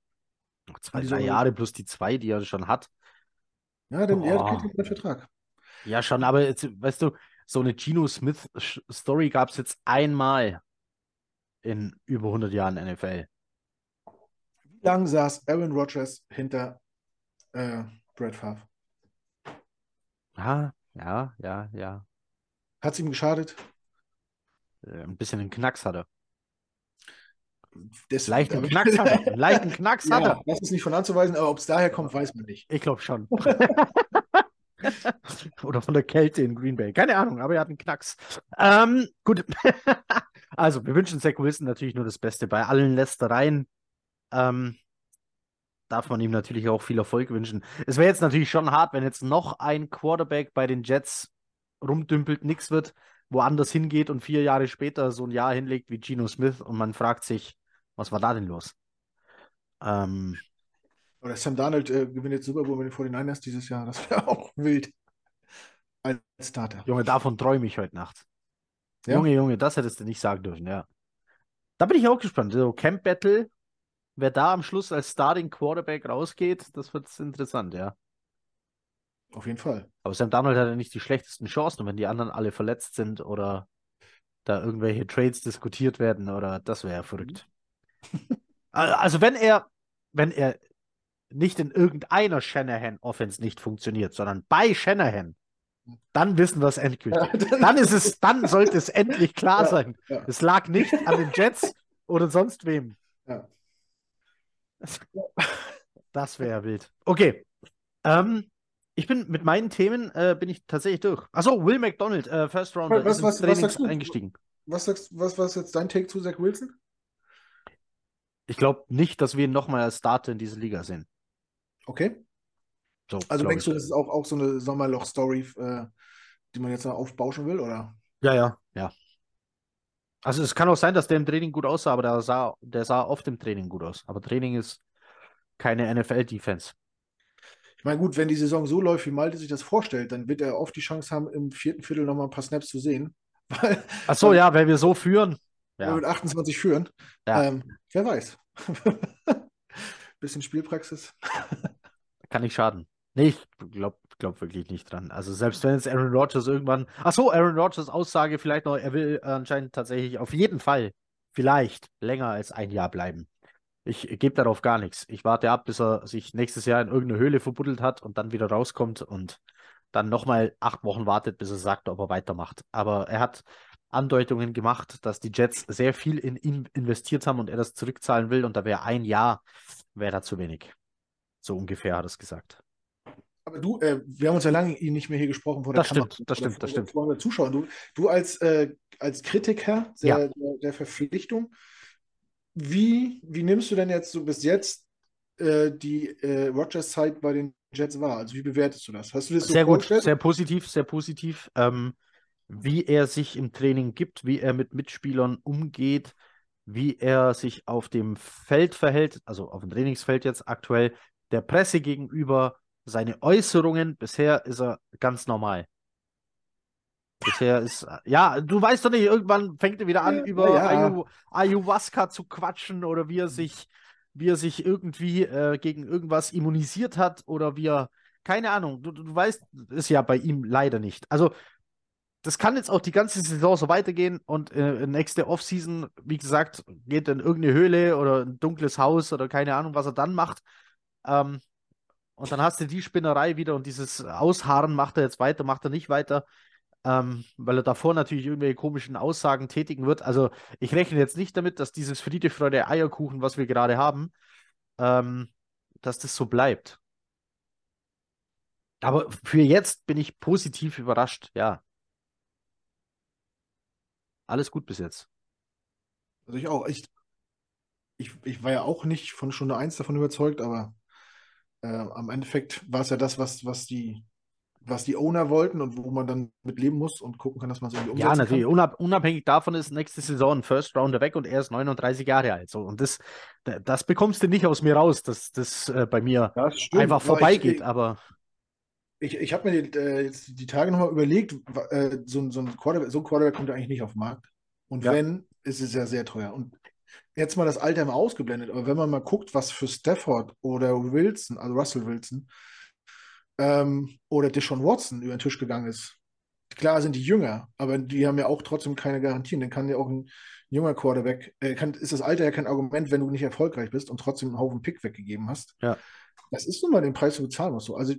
Noch zwei, drei Jahre plus die zwei, die er schon hat. Ja, dann er kriegt einen Vertrag. Ja, schon, aber jetzt, weißt du, so eine Geno Smith-Story gab es jetzt einmal in über 100 Jahren NFL. Wie lange saß Aaron Rodgers hinter äh, Brad Favre. Ja, ja, ja, ja. Hat es ihm geschadet? Äh, ein bisschen einen Knacks hat er. Das, leichten (laughs) Knacks hat er. Einen leichten Knacks ja, hat er. Das ist nicht von anzuweisen, aber ob es daher kommt, weiß man nicht. Ich glaube schon. (laughs) (laughs) Oder von der Kälte in Green Bay. Keine Ahnung, aber er hat einen Knacks. Ähm, gut. also, wir wünschen Zach Wilson natürlich nur das Beste bei allen Lästereien. Ähm, darf man ihm natürlich auch viel Erfolg wünschen. Es wäre jetzt natürlich schon hart, wenn jetzt noch ein Quarterback bei den Jets rumdümpelt, nichts wird, woanders hingeht und vier Jahre später so ein Jahr hinlegt wie Geno Smith und man fragt sich, was war da denn los? Ähm, Oder Sam Darnold äh, gewinnt jetzt Super Bowl mit den 49ers dieses Jahr. Das wäre (laughs) auch wild. Als Starter. Junge, davon träume ich heute Nacht. Ja? Junge, Junge, das hättest du nicht sagen dürfen, ja. Da bin ich auch gespannt. So Camp Battle wer da am Schluss als Starting Quarterback rausgeht, das wird interessant, ja. Auf jeden Fall. Aber Sam Darnold hat ja nicht die schlechtesten Chancen, und wenn die anderen alle verletzt sind oder da irgendwelche Trades diskutiert werden oder das wäre ja verrückt. (laughs) also wenn er, wenn er nicht in irgendeiner Shanahan-Offense nicht funktioniert, sondern bei Shanahan, dann wissen wir es endgültig. dann ist (laughs) es, dann sollte es endlich klar ja, sein. Ja. Es lag nicht an den Jets oder sonst wem. Das wäre wild. Okay. Ähm, ich bin mit meinen Themen äh, bin ich tatsächlich durch. Achso, Will McDonald, äh, First Rounder, was, was, was sagst du? eingestiegen. Was sagst was was jetzt dein Take zu Zach Wilson? Ich glaube nicht, dass wir ihn nochmal als Starter in dieser Liga sehen. Okay. So, also denkst ich. du, das ist auch, auch so eine Sommerloch-Story, äh, die man jetzt noch aufbauschen will, oder? Ja, ja, ja. Also es kann auch sein, dass der im Training gut aussah, aber der sah, der sah oft im Training gut aus. Aber Training ist keine NFL-Defense. Ich meine, gut, wenn die Saison so läuft, wie Malte sich das vorstellt, dann wird er oft die Chance haben, im vierten Viertel nochmal ein paar Snaps zu sehen. (laughs) Weil, Ach so, ja, wenn wir so führen. Ja. Wenn wir mit 28 führen. Ja. Ähm, wer weiß. (laughs) Bisschen Spielpraxis. Kann nicht schaden. Nee, ich glaube glaub wirklich nicht dran. Also selbst wenn jetzt Aaron Rodgers irgendwann. Achso, Aaron Rodgers Aussage vielleicht noch, er will anscheinend tatsächlich auf jeden Fall vielleicht länger als ein Jahr bleiben. Ich gebe darauf gar nichts. Ich warte ab, bis er sich nächstes Jahr in irgendeine Höhle verbuddelt hat und dann wieder rauskommt und dann nochmal acht Wochen wartet, bis er sagt, ob er weitermacht. Aber er hat Andeutungen gemacht, dass die Jets sehr viel in ihn investiert haben und er das zurückzahlen will und da wäre ein Jahr, wäre da zu wenig. So ungefähr hat er es gesagt. Aber du, äh, wir haben uns ja lange nicht mehr hier gesprochen vor der Das Kamera. stimmt, das stimmt, das stimmt. Vor den Zuschauern. Du, du als, äh, als Kritiker der, Ja. der, der Verpflichtung, wie, wie nimmst du denn jetzt so bis jetzt äh, die äh, Rodgers-Zeit bei den Jets wahr? Also wie bewertest du das? Hast du das so Sehr gut, vorgestellt? sehr positiv, sehr positiv. Ähm, wie er sich im Training gibt, wie er mit Mitspielern umgeht, wie er sich auf dem Feld verhält, also auf dem Trainingsfeld jetzt aktuell, der Presse gegenüber, seine Äußerungen. Bisher ist er ganz normal. Bisher ist, ja, du weißt doch nicht, irgendwann fängt er wieder an, Ja, über ja. Ayu, Ayahuasca zu quatschen oder wie er sich, wie er sich irgendwie äh, gegen irgendwas immunisiert hat oder wie er, keine Ahnung, du, du weißt es ja bei ihm leider nicht. Also, das kann jetzt auch die ganze Saison so weitergehen und äh, nächste Offseason, wie gesagt, geht in irgendeine Höhle oder ein dunkles Haus oder keine Ahnung, was er dann macht. Ähm, und dann hast du die Spinnerei wieder und dieses Ausharren, macht er jetzt weiter, macht er nicht weiter, ähm, weil er davor natürlich irgendwelche komischen Aussagen tätigen wird. Also ich rechne jetzt nicht damit, dass dieses Friede, Freude, Eierkuchen, was wir gerade haben, ähm, dass das so bleibt. Aber für jetzt bin ich positiv überrascht, ja. Alles gut bis jetzt. Also ich auch. Ich, ich, ich war ja auch nicht von Stunde 1 davon überzeugt, aber äh, am Endeffekt war es ja das, was, was die, was die Owner wollten und wo man dann mit leben muss und gucken kann, dass man es irgendwie Ja, umsetzen natürlich. kann. Unab unabhängig davon ist nächste Saison First Rounder weg und er ist 39 Jahre alt. So. Und das, da- das bekommst du nicht aus mir raus, dass das äh, bei mir einfach vorbeigeht. Ich, aber ich, ich habe mir die, äh, jetzt die Tage nochmal überlegt, äh, so, ein- so ein Quarterback, so ein Quarterback kommt ja eigentlich nicht auf den Markt. Und Ja. wenn, ist es ja sehr teuer. Und jetzt mal das Alter mal ausgeblendet, aber wenn man mal guckt, was für Stafford oder Wilson, also Russell Wilson, ähm, oder Deshaun Watson über den Tisch gegangen ist, klar sind die jünger, aber die haben ja auch trotzdem keine Garantien. Dann kann ja auch ein junger Quarterback, äh, kann, ist das Alter ja kein Argument, wenn du nicht erfolgreich bist und trotzdem einen Haufen Pick weggegeben hast. Ja. Das ist nun mal den Preis, den du bezahlen musst. So. Also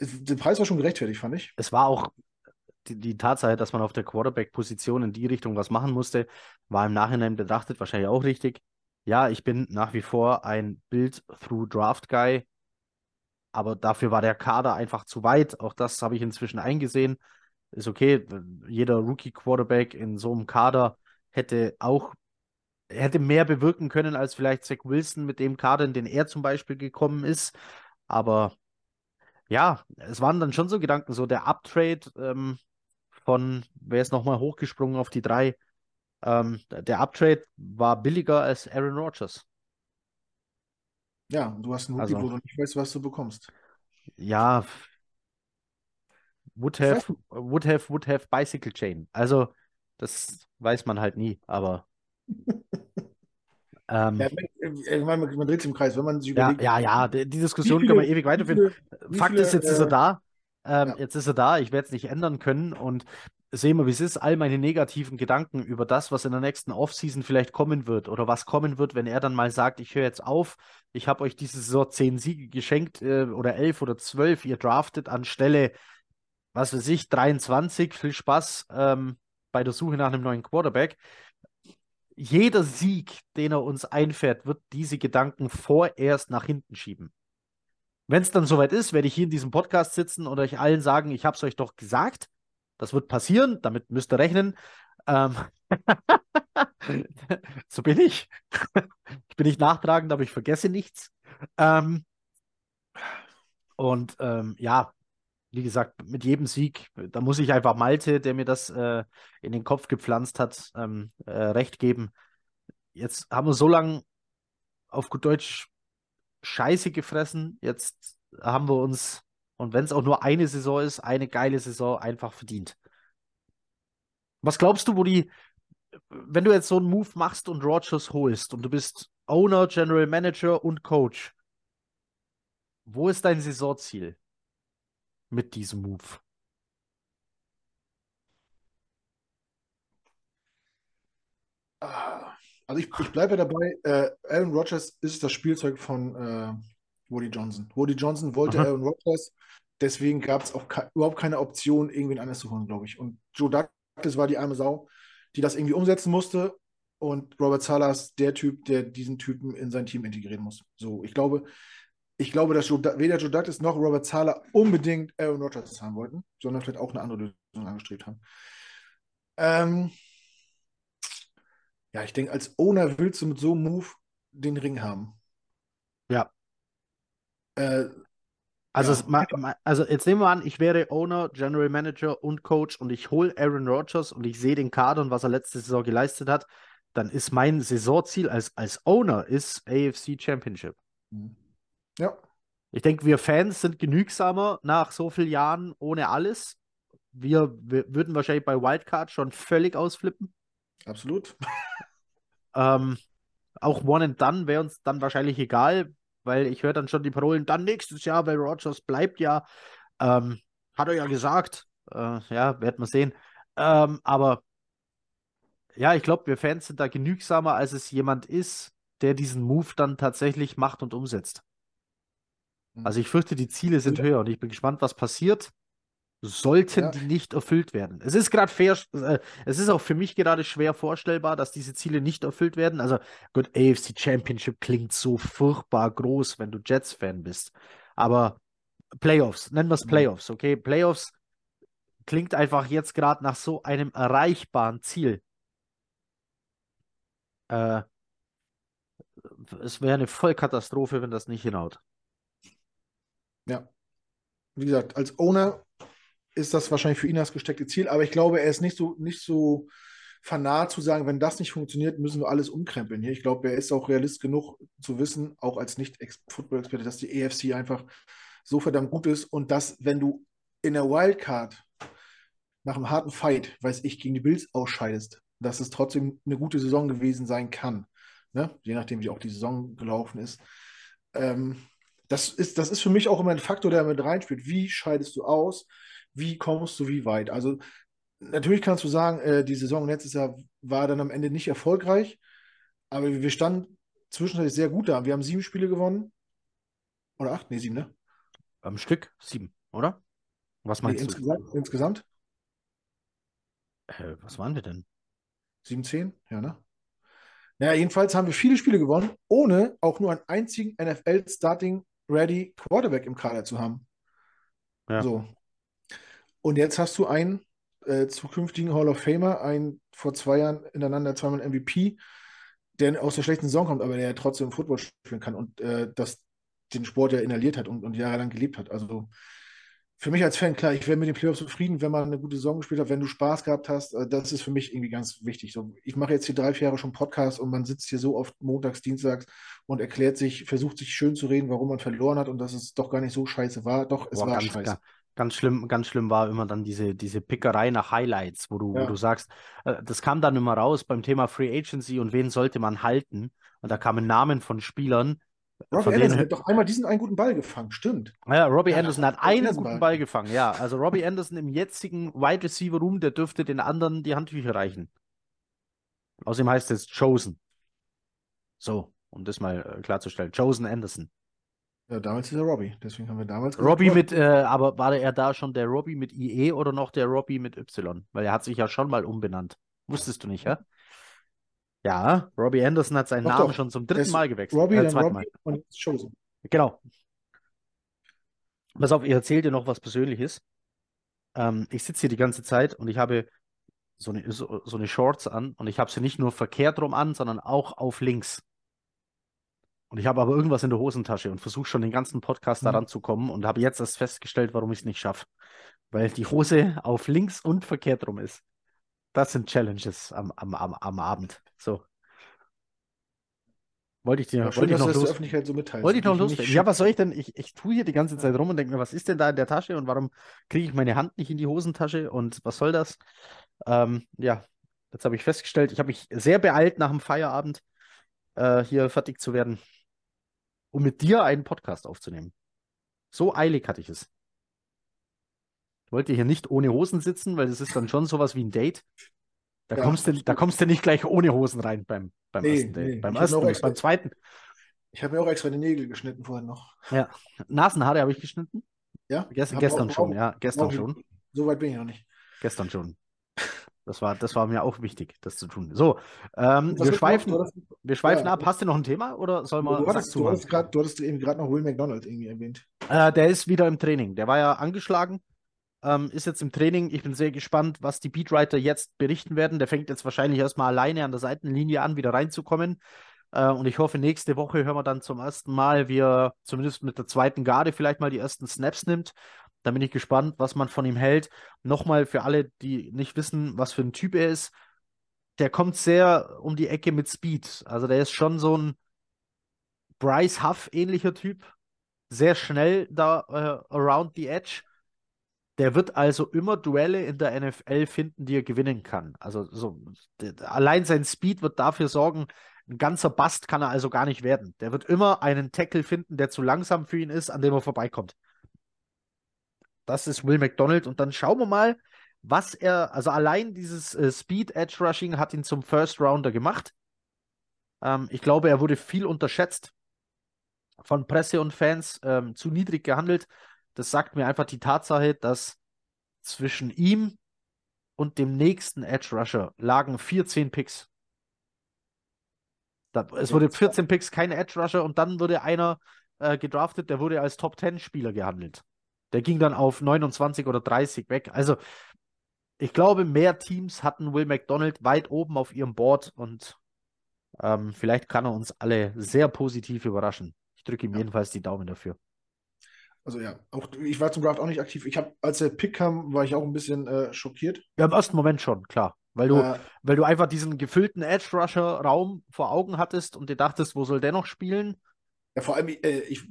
der Preis war schon gerechtfertigt, fand ich. es war auch die, die Tatsache, dass man auf der Quarterback-Position in die Richtung was machen musste, war im Nachhinein betrachtet wahrscheinlich auch richtig. Ja, ich bin nach wie vor ein Build-Through-Draft-Guy, aber dafür war der Kader einfach zu weit. Auch das habe ich inzwischen eingesehen. Ist okay, jeder Rookie-Quarterback in so einem Kader hätte auch hätte mehr bewirken können als vielleicht Zach Wilson mit dem Kader, in den er zum Beispiel gekommen ist. Aber ja, es waren dann schon so Gedanken, so der Uptrade ähm, von, wer ist nochmal hochgesprungen auf die drei? Ähm, der Uptrade war billiger als Aaron Rodgers. Ja, du hast einen Rookie, Also- wo du nicht weißt, was du bekommst. Ja, would have, would have, would have Bicycle Chain. Also, das weiß man halt nie, aber (laughs) ähm, Ja, ich meine, man, dreht sich im Kreis, wenn man sich Ja, überlegt. ja, ja, die, die Diskussion können wir ewig weiterführen. viele- Fakt viele, ist, jetzt ist er äh, da. Ähm, ja. Jetzt ist er da. Ich werde es nicht ändern können. Und sehen wir, wie es ist. All meine negativen Gedanken über das, was in der nächsten Offseason vielleicht kommen wird oder was kommen wird, wenn er dann mal sagt, ich höre jetzt auf. Ich habe euch diese Saison zehn Siege geschenkt äh, oder elf oder zwölf. Ihr draftet anstelle, was weiß ich, 23. Viel Spaß ähm, bei der Suche nach einem neuen Quarterback. Jeder Sieg, den er uns einfährt, wird diese Gedanken vorerst nach hinten schieben. Wenn es dann soweit ist, werde ich hier in diesem Podcast sitzen und euch allen sagen, ich habe es euch doch gesagt. Das wird passieren, damit müsst ihr rechnen. Ähm (laughs) so bin ich. ich bin nicht nachtragend, aber ich vergesse nichts. Ähm und ähm, ja, wie gesagt, mit jedem Sieg, da muss ich einfach Malte, der mir das äh, in den Kopf gepflanzt hat, ähm, äh, recht geben. Jetzt haben wir so lange auf gut Deutsch Scheiße gefressen. Jetzt haben wir uns, und wenn es auch nur eine Saison ist, eine geile Saison einfach verdient. Was glaubst du, wo die, wenn du jetzt so einen Move machst und Rodgers holst und du bist Owner, General Manager und Coach, wo ist dein Saisonziel mit diesem Move? Ah, Also ich, ich bleibe dabei, äh, Aaron Rodgers ist das Spielzeug von äh, Woody Johnson. Woody Johnson wollte Aha. Aaron Rodgers, deswegen gab es auch ke überhaupt keine Option, irgendwen anders zu holen, glaube ich. Und Joe Douglas war die arme Sau, die das irgendwie umsetzen musste. Und Robert Salah ist der Typ, der diesen Typen in sein Team integrieren muss. So, ich glaube, ich glaube, dass Joe, weder Joe Douglas noch Robert Zahler unbedingt Aaron Rodgers haben wollten, sondern vielleicht auch eine andere Lösung angestrebt haben. Ähm, ja, ich denke, als Owner willst du mit so einem Move den Ring haben. Ja. Äh, Also, Ja. es, ma, ma, also jetzt nehmen wir an, ich wäre Owner, General Manager und Coach und ich hole Aaron Rodgers und ich sehe den Kader und was er letzte Saison geleistet hat, dann ist mein Saisonziel als, als Owner ist AFC Championship. ja, Ich denke, wir Fans sind genügsamer nach so vielen Jahren ohne alles. Wir, wir würden wahrscheinlich bei Wildcard schon völlig ausflippen. Absolut. Ähm, auch One and Done wäre uns dann wahrscheinlich egal, weil ich höre dann schon die Parolen, dann nächstes Jahr, weil Rogers bleibt ja. Ähm, hat er ja gesagt. Äh, ja, werden wir sehen. Ähm, aber ja, ich glaube, wir Fans sind da genügsamer, als es jemand ist, der diesen Move dann tatsächlich macht und umsetzt. Also ich fürchte, die Ziele sind höher und ich bin gespannt, was passiert. Sollten Ja. die nicht erfüllt werden. Es ist gerade fair, äh, es ist auch für mich gerade schwer vorstellbar, dass diese Ziele nicht erfüllt werden. Also gut, AFC Championship klingt so furchtbar groß, wenn du Jets-Fan bist. Aber Playoffs, nennen wir es Mhm. Playoffs, okay? Playoffs klingt einfach jetzt gerade nach so einem erreichbaren Ziel. Äh, es wäre eine Vollkatastrophe, wenn das nicht hinhaut. Ja. Wie gesagt, als Owner ist das wahrscheinlich für ihn das gesteckte Ziel, aber ich glaube, er ist nicht so, nicht so fanat zu sagen, wenn das nicht funktioniert, müssen wir alles umkrempeln hier. Ich glaube, er ist auch realist genug zu wissen, auch als Nicht-Football-Experte, dass die AFC einfach so verdammt gut ist und dass, wenn du in der Wildcard nach einem harten Fight, weiß ich, gegen die Bills ausscheidest, dass es trotzdem eine gute Saison gewesen sein kann. Ne? Je nachdem, wie auch die Saison gelaufen ist. Ähm, das ist, das ist für mich auch immer ein Faktor, der mit reinspielt. Wie scheidest du aus? Wie kommst du wie weit? Also, natürlich kannst du sagen, äh, die Saison letztes Jahr war dann am Ende nicht erfolgreich, aber wir standen zwischenzeitlich sehr gut da. Wir haben sieben Spiele gewonnen. Oder acht? Nee, sieben, ne? Am Stück sieben, oder? Was Nee, meinst du? insgesamt, insgesamt Äh, was waren wir denn? sieben, zehn? Ja, ne? Naja, jedenfalls haben wir viele Spiele gewonnen, ohne auch nur einen einzigen NFL-Starting-Ready Quarterback im Kader zu haben. Ja. So. Und jetzt hast du einen äh, zukünftigen Hall of Famer, einen vor zwei Jahren ineinander zweimal MVP, der aus der schlechten Saison kommt, aber der ja trotzdem Football spielen kann und äh, das den Sport ja inhaliert hat und, und jahrelang gelebt hat. Also für mich als Fan, klar, ich wäre mit den Playoffs zufrieden, wenn man eine gute Saison gespielt hat, wenn du Spaß gehabt hast. Äh, das ist für mich irgendwie ganz wichtig. So, ich mache jetzt hier drei, vier Jahre schon Podcast und man sitzt hier so oft montags, dienstags und erklärt sich, versucht sich schön zu reden, warum man verloren hat und dass es doch gar nicht so scheiße war. Doch, es Boah, war scheiße. ga- ganz schlimm, ganz schlimm war immer dann diese, diese Pickerei nach Highlights, wo du, wo Ja. du sagst, äh, das kam dann immer raus beim Thema Free Agency und wen sollte man halten. Und da kamen Namen von Spielern, Robbie von Anderson hat doch einmal diesen einen guten Ball gefangen, stimmt. ja, Robbie Ja, Anderson hat einen guten war- Ball gefangen, ja. Also Robbie Anderson im jetzigen Wide Receiver Room, der dürfte den anderen die Handtücher reichen. Außerdem heißt es Chosen. So, um das mal äh, klarzustellen. Chosen Anderson. Ja, damals ist er Robbie, deswegen haben wir damals Robbie mit, äh, aber war er da schon der Robbie mit IE oder noch der Robbie mit Y? Weil er hat sich ja schon mal umbenannt. Wusstest du nicht, ja? Ja, Robbie Anderson hat seinen Doch, Namen doch. schon zum dritten ist Mal gewechselt. Robbie, äh, dann Robbie und jetzt Chosen. Mal. Genau. Pass auf, ich erzähle dir noch was Persönliches. Ähm, ich sitze hier die ganze Zeit und ich habe so eine, so, so eine Shorts an und ich habe sie nicht nur verkehrt rum an, sondern auch auf links. Und ich habe aber irgendwas in der Hosentasche und versuche schon den ganzen Podcast Mhm. daran zu kommen und habe jetzt erst festgestellt, warum ich es nicht schaffe. Weil die Hose auf links und verkehrt rum ist. Das sind Challenges am, am, am, am Abend. So. Wollte ich dir, Ja, schön, wollte ich noch los, Öffentlichkeit so mitteilst. wollte ich noch loswerden. Ja, was soll ich denn? Ich, ich tue hier die ganze Zeit rum und denke mir, was ist denn da in der Tasche und warum kriege ich meine Hand nicht in die Hosentasche und was soll das? Ähm, ja, jetzt habe ich festgestellt, ich habe mich sehr beeilt, nach dem Feierabend äh, hier fertig zu werden, um mit dir einen Podcast aufzunehmen. So eilig hatte ich es. Ich wollte hier nicht ohne Hosen sitzen, weil das ist dann schon sowas wie ein Date. Da Ja, kommst du, da kommst du nicht gleich ohne Hosen rein beim, beim Nee, ersten Date. nee. Beim Ich ersten nicht, extra- beim zweiten. Ich habe mir auch extra die Nägel geschnitten vorhin noch. Ja. Nasenhaare habe ich geschnitten. Ja? Gest gestern auch- schon, auch- ja. Gestern auch- schon. So weit bin ich noch nicht. Gestern schon. Das war, das war mir auch wichtig, das zu tun. So, ähm, wir schweifen, noch? Hattest- wir schweifen ja. ab. Hast du noch ein Thema oder soll man Du hattest, du zumachen? hattest, grad, du hattest eben gerade noch Will McDonald irgendwie erwähnt. Äh, der ist wieder im Training. Der war ja angeschlagen, ähm, ist jetzt im Training. Ich bin sehr gespannt, was die Beatwriter jetzt berichten werden. Der fängt jetzt wahrscheinlich erstmal alleine an der Seitenlinie an, wieder reinzukommen. Äh, und ich hoffe, nächste Woche hören wir dann zum ersten Mal, wie er zumindest mit der zweiten Garde vielleicht mal die ersten Snaps nimmt. Da bin ich gespannt, was man von ihm hält. Nochmal für alle, die nicht wissen, was für ein Typ er ist. Der kommt sehr um die Ecke mit Speed. Also der ist schon so ein Bryce Huff-ähnlicher Typ sehr schnell da äh, around the edge. Der wird also immer Duelle in der NFL finden, die er gewinnen kann. Also so, allein sein Speed wird dafür sorgen, ein ganzer Bast kann er also gar nicht werden. Der wird immer einen Tackle finden, der zu langsam für ihn ist, an dem er vorbeikommt. Das ist Will McDonald. Und dann schauen wir mal, was er, also allein dieses äh, Speed Edge Rushing hat ihn zum First Rounder gemacht. Ähm, ich glaube, er wurde viel unterschätzt von Presse und Fans ähm, zu niedrig gehandelt. Das sagt mir einfach die Tatsache, dass zwischen ihm und dem nächsten Edge Rusher lagen 14 Picks. Da, es wurde das 14 Picks, kein Edge Rusher und dann wurde einer äh, gedraftet, der wurde als Top 10 Spieler gehandelt. Der ging dann auf 29 oder 30 weg. Also ich glaube, mehr Teams hatten Will McDonald weit oben auf ihrem Board und ähm, vielleicht kann er uns alle sehr positiv überraschen. Ich drücke ihm Ja. jedenfalls die Daumen dafür. Also ja, auch ich war zum Draft auch nicht aktiv. Ich habe, als der Pick kam, war ich auch ein bisschen äh, schockiert. Ja, im ersten Moment schon, klar. Weil du, Äh, weil du einfach diesen gefüllten Edge-Rusher-Raum vor Augen hattest und dir dachtest, wo soll der noch spielen? ja, vor allem, äh, ich,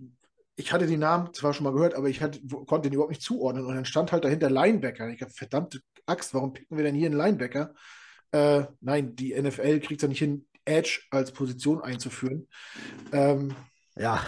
ich hatte den Namen zwar schon mal gehört, aber ich hatte, konnte den überhaupt nicht zuordnen. Und dann stand halt dahinter Linebacker. Ich habe, verdammte Axt, warum picken wir denn hier einen Linebacker? Äh, nein, die NFL kriegt es ja nicht hin, Edge als Position einzuführen. Ähm, Ja,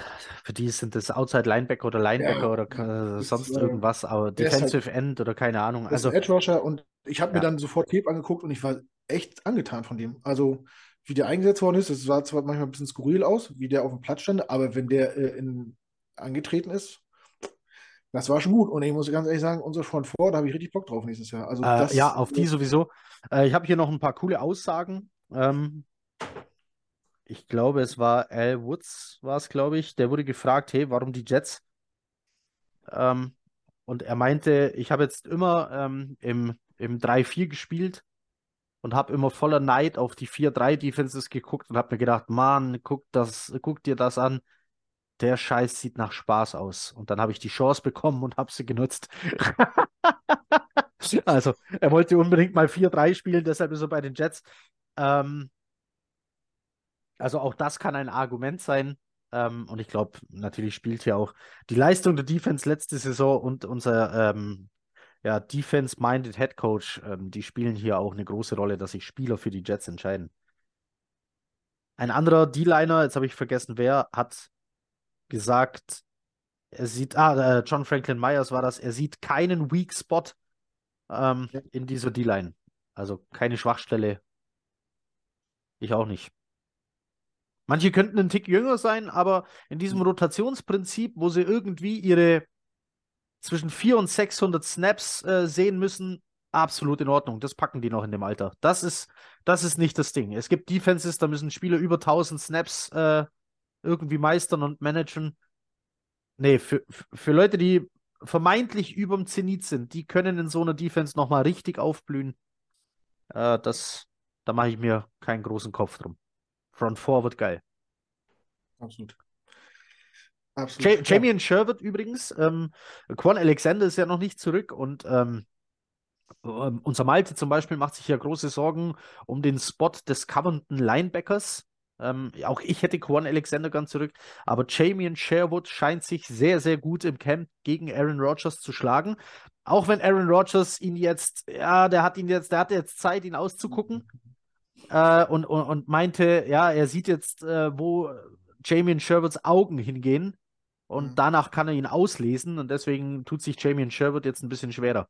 für die sind das Outside Linebacker oder Linebacker Ja, oder äh, sonst äh, irgendwas, aber ist halt- Defensive End oder keine Ahnung. Ist Also, Edge Rusher und ich habe mir Ja. dann sofort Tape angeguckt und ich war echt angetan von dem. Also, wie der eingesetzt worden ist, das sah zwar manchmal ein bisschen skurril aus, wie der auf dem Platz stand, aber wenn der äh, in, angetreten ist, das war schon gut. Und ich muss ganz ehrlich sagen, unser Front vor, da habe ich richtig Bock drauf nächstes Jahr. Also, äh, ja, auf die sowieso. Äh, ich habe hier noch ein paar coole Aussagen. Ähm, ich glaube, es war Al Woods, war es, glaube ich. Der wurde gefragt, hey, warum die Jets? Ähm, und er meinte, ich habe jetzt immer ähm, im, im 3-4 gespielt und habe immer voller Neid auf die 4-3-Defenses geguckt und habe mir gedacht, Mann, guck, das, guck dir das an. Der Scheiß sieht nach Spaß aus. Und dann habe ich die Chance bekommen und habe sie genutzt. (laughs) Also, er wollte unbedingt mal 4-3 spielen, deshalb ist er bei den Jets. Ähm, also auch das kann ein Argument sein. Ähm, und ich glaube, natürlich spielt hier auch die Leistung der Defense letzte Saison und unser ähm, ja, Defense-minded Head Coach, ähm, die spielen hier auch eine große Rolle, dass sich Spieler für die Jets entscheiden. Ein anderer D-Liner, jetzt habe ich vergessen, wer, hat gesagt, er sieht, ah, äh, John Franklin Myers war das, er sieht keinen Weak Spot ähm, in dieser D-Line. Also keine Schwachstelle. Ich auch nicht. Manche könnten einen Tick jünger sein, aber in diesem Rotationsprinzip, wo sie irgendwie ihre zwischen 400 und 600 Snaps äh, sehen müssen, absolut in Ordnung. Das packen die noch in dem Alter. Das ist, das ist nicht das Ding. Es gibt Defenses, da müssen Spieler über 1000 Snaps äh, irgendwie meistern und managen. Nee, für, für Leute, die vermeintlich überm Zenit sind, die können in so einer Defense nochmal richtig aufblühen. Äh, das, da mache ich mir keinen großen Kopf drum. Front Four wird geil. absolut. Ja, Absolut. Jamie Sherwood übrigens, ähm, Quan Alexander ist ja noch nicht zurück und ähm, ähm, unser Malte zum Beispiel macht sich ja große Sorgen um den Spot des covernden Linebackers. Ähm, auch ich hätte Quan Alexander ganz zurück, aber Jamie Sherwood scheint sich sehr, sehr gut im Camp gegen Aaron Rodgers zu schlagen. Auch wenn Aaron Rodgers ihn jetzt, ja, der hat ihn jetzt, der hatte jetzt Zeit, ihn auszugucken. Äh, und, und, und meinte, ja, er sieht jetzt, äh, wo Jamie Sherwoods Augen hingehen. Und Mhm. danach kann er ihn auslesen und deswegen tut sich Jamie Sherwood jetzt ein bisschen schwerer.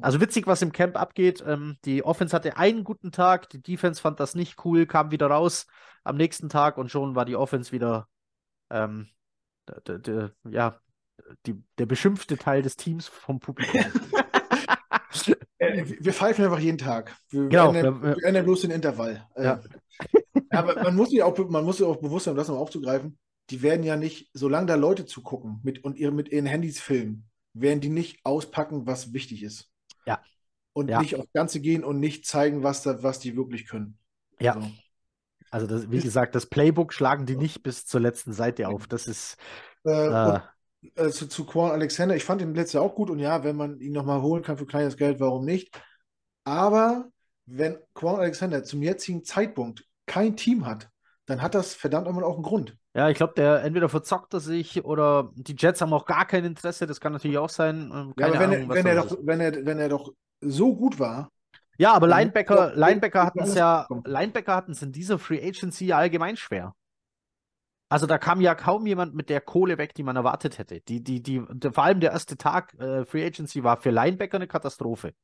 Also witzig, was im Camp abgeht. Ähm, die Offense hatte einen guten Tag, die Defense fand das nicht cool, kam wieder raus am nächsten Tag und schon war die Offense wieder ähm, ja, die, der beschimpfte Teil des Teams vom Publikum. (laughs) Äh, Wir pfeifen einfach jeden Tag. Wir Genau, ändern, wir- wir ändern bloß den Intervall. Äh, Ja. (laughs) Aber man muss sich auch, man muss sich auch bewusst sein, um das nochmal aufzugreifen, die werden ja nicht, solange da Leute zugucken mit, und ihre, mit ihren Handys filmen, werden die nicht auspacken, was wichtig ist. Ja. Und Ja. nicht aufs Ganze gehen und nicht zeigen, was, da, was die wirklich können. Ja. So. Also das, wie gesagt, das Playbook schlagen die nicht bis zur letzten Seite auf. Das ist Äh, äh, und, äh, zu, zu Quan Alexander, ich fand ihn letztes Jahr auch gut und ja, wenn man ihn nochmal holen kann für kleines Geld, warum nicht? Aber wenn Quan Alexander zum jetzigen Zeitpunkt kein Team hat, dann hat das verdammt nochmal auch einen Grund. Ja, ich glaube, der entweder verzockt er sich oder die Jets haben auch gar kein Interesse. Das kann natürlich auch sein. Ja, Keine aber wenn, Ahnung, er, wenn, er doch, ist. wenn, er, wenn er doch so gut war, Ja, aber Linebacker, er Linebacker hatten es ja. Linebacker hatten es in dieser Free Agency ja allgemein schwer. Also da kam ja kaum jemand mit der Kohle weg, die man erwartet hätte. Die, die, die, vor allem der erste Tag äh, Free Agency war für Linebacker eine Katastrophe.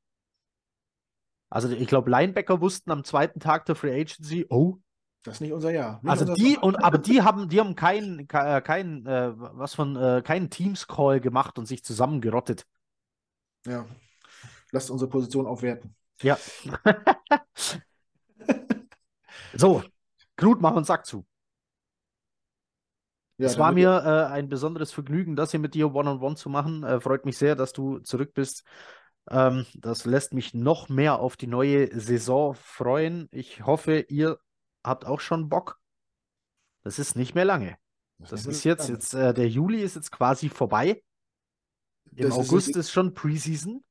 Also ich glaube, Linebacker wussten am zweiten Tag der Free Agency, oh, das ist nicht unser Jahr. Nicht also unser die Jahr. und (laughs) aber die haben, die haben keinen, ke- äh, keinen, äh, was von, äh, keinen Teams-Call gemacht und sich zusammengerottet. Ja. Lasst unsere Position aufwerten. Ja. (laughs) so, Knut, mach uns Sack zu. Ja, es war mir äh, ein besonderes Vergnügen, das hier mit dir One-on-One zu machen. Äh, freut mich sehr, dass du zurück bist. Ähm, das lässt mich noch mehr auf die neue Saison freuen. Ich hoffe, ihr habt auch schon Bock. Das ist nicht mehr lange. Das wird ist jetzt, lang. jetzt äh, der Juli ist jetzt quasi vorbei. Im Das ist August jetzt- ist schon Preseason.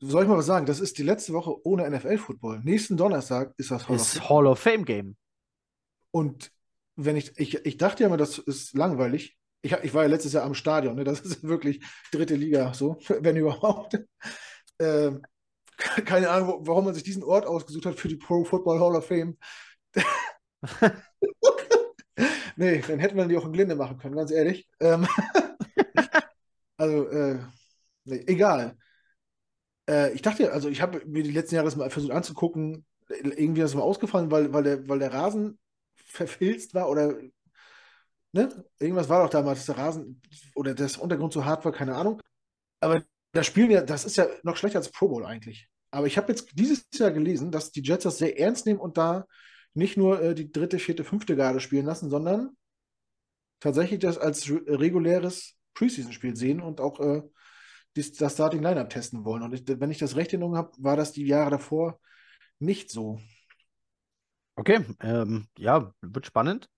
Soll ich mal was sagen? Das ist die letzte Woche ohne NFL-Football. Nächsten Donnerstag ist das Hall of Ist Fame. Hall of Fame Game. Und wenn ich, ich, ich dachte ja immer, das ist langweilig. Ich, ich war ja letztes Jahr am Stadion, ne? Das ist (laughs) wirklich dritte Liga, so, (laughs) wenn überhaupt. (laughs) Ähm, keine Ahnung, warum man sich diesen Ort ausgesucht hat für die Pro Football Hall of Fame. (laughs) Nee, dann hätte man die auch in Glinde machen können, ganz ehrlich. Ähm, (laughs) also, äh, nee, egal. Äh, ich dachte, also ich habe mir die letzten Jahre das mal versucht anzugucken. Irgendwie ist es mal ausgefallen, weil, weil, der, weil der Rasen verfilzt war oder ne? Irgendwas war doch damals, dass der Rasen oder das Untergrund so hart war, keine Ahnung. Aber das Spielen ja, das ist ja noch schlechter als Pro Bowl eigentlich. Aber ich habe jetzt dieses Jahr gelesen, dass die Jets das sehr ernst nehmen und da nicht nur äh, die dritte, vierte, fünfte Garde spielen lassen, sondern tatsächlich das als re- reguläres Preseason-Spiel sehen und auch äh, dies, das Starting Lineup testen wollen. Und ich, wenn ich das recht in Erinnerung habe, war das die Jahre davor nicht so. Okay, ähm, ja, wird spannend.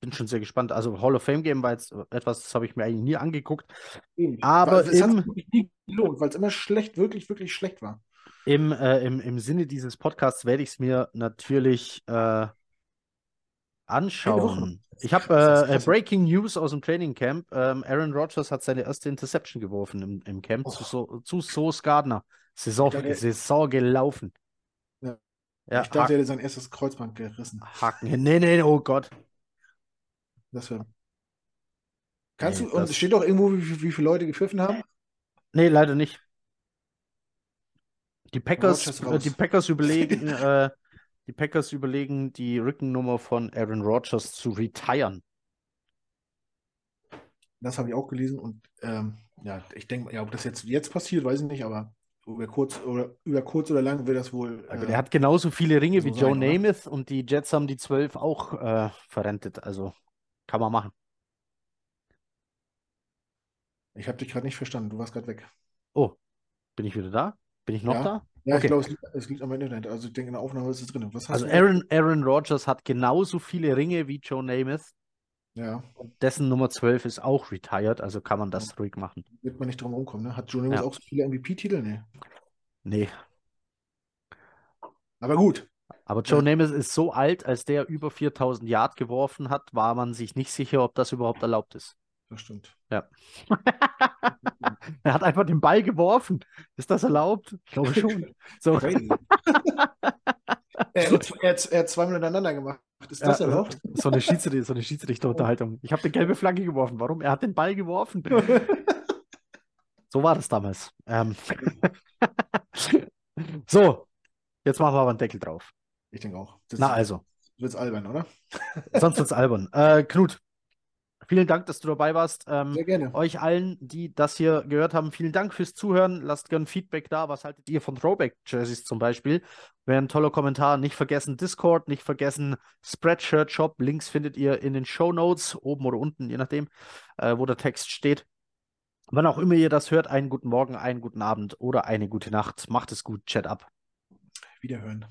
Bin schon sehr gespannt. Also Hall of Fame Game war jetzt etwas, das habe ich mir eigentlich nie angeguckt. Eben. Aber es hat sich nie gelohnt, weil es immer schlecht, wirklich, wirklich schlecht war. Im, äh, im, Im Sinne dieses Podcasts werde ich es mir natürlich äh, anschauen. Ich habe (laughs) äh, äh. Breaking News aus dem Training Camp. Ähm, Aaron Rodgers hat seine erste Interception geworfen im, im Camp zu, Oh. so zu Sauce Gardner. Saison, dachte- Saison gelaufen. Ja. Ja, ich dachte, er hätte sein erstes Kreuzband gerissen. Ha- Haken. Nee, nee, oh Gott. Das wär... Kannst Nee, du, und steht doch irgendwo, wie, wie viele Leute gepfiffen haben? Nee, leider nicht. Die Packers, äh, die Packers überlegen, (laughs) äh, die Packers überlegen, die Rückennummer von Aaron Rodgers zu retiren. Das habe ich auch gelesen und ähm, ja, ich denke, ja, ob das jetzt, jetzt passiert, weiß ich nicht, aber über kurz oder, über kurz oder lang wird das wohl. Äh, der hat genauso viele Ringe so wie sein, Joe oder? Namath und die Jets haben die zwölf auch äh, verrentet. Also kann man machen. ich habe dich gerade nicht verstanden, du warst gerade weg. Oh, bin ich wieder da? Bin ich noch Ja. da? Ja, Okay. ich glaube, es, liegt- es liegt am Internet. Also ich denke, in der Aufnahme ist es drin. Also Aaron, Aaron Rodgers hat genauso viele Ringe wie Joe Namath. Ja, Dessen Nummer 12 ist auch retired, also kann man das ruhig machen. wird man nicht drum rumkommen. Ne? Hat Joe Namath Ja. auch so viele MVP-Titel? Nee. Nee, Aber gut. aber Joe Ja. Namath ist so alt, als der über 4000 Yard geworfen hat, war man sich nicht sicher, ob das überhaupt erlaubt ist. Das stimmt. (laughs) er hat einfach den Ball geworfen. Ist das erlaubt? Ich glaube (laughs) schon. So. (laughs) Er, hat, er, hat, er hat zweimal hintereinander gemacht. Ist das Ja, erlaubt? So eine Schiedsrichter, so eine Schiedsrichterunterhaltung. Ich habe eine gelbe Flagge geworfen. Warum? Er hat den Ball geworfen. So war das damals. Ähm. so, jetzt machen wir aber einen Deckel drauf. Ich denke auch. Das Na also, wird's albern, oder? sonst wird's albern. Äh, Knut, vielen Dank, dass du dabei warst. Ähm, Sehr gerne. Euch allen, die das hier gehört haben, vielen Dank fürs Zuhören. Lasst gerne Feedback da. Was haltet ihr von Throwback-Jerseys zum Beispiel? Wäre ein toller Kommentar. Nicht vergessen Discord, nicht vergessen Spreadshirt Shop. Links findet ihr in den Show Notes, oben oder unten, je nachdem, äh, wo der Text steht. Wann auch immer ihr das hört, einen guten Morgen, einen guten Abend oder eine gute Nacht. Macht es gut. Chat ab. Wiederhören.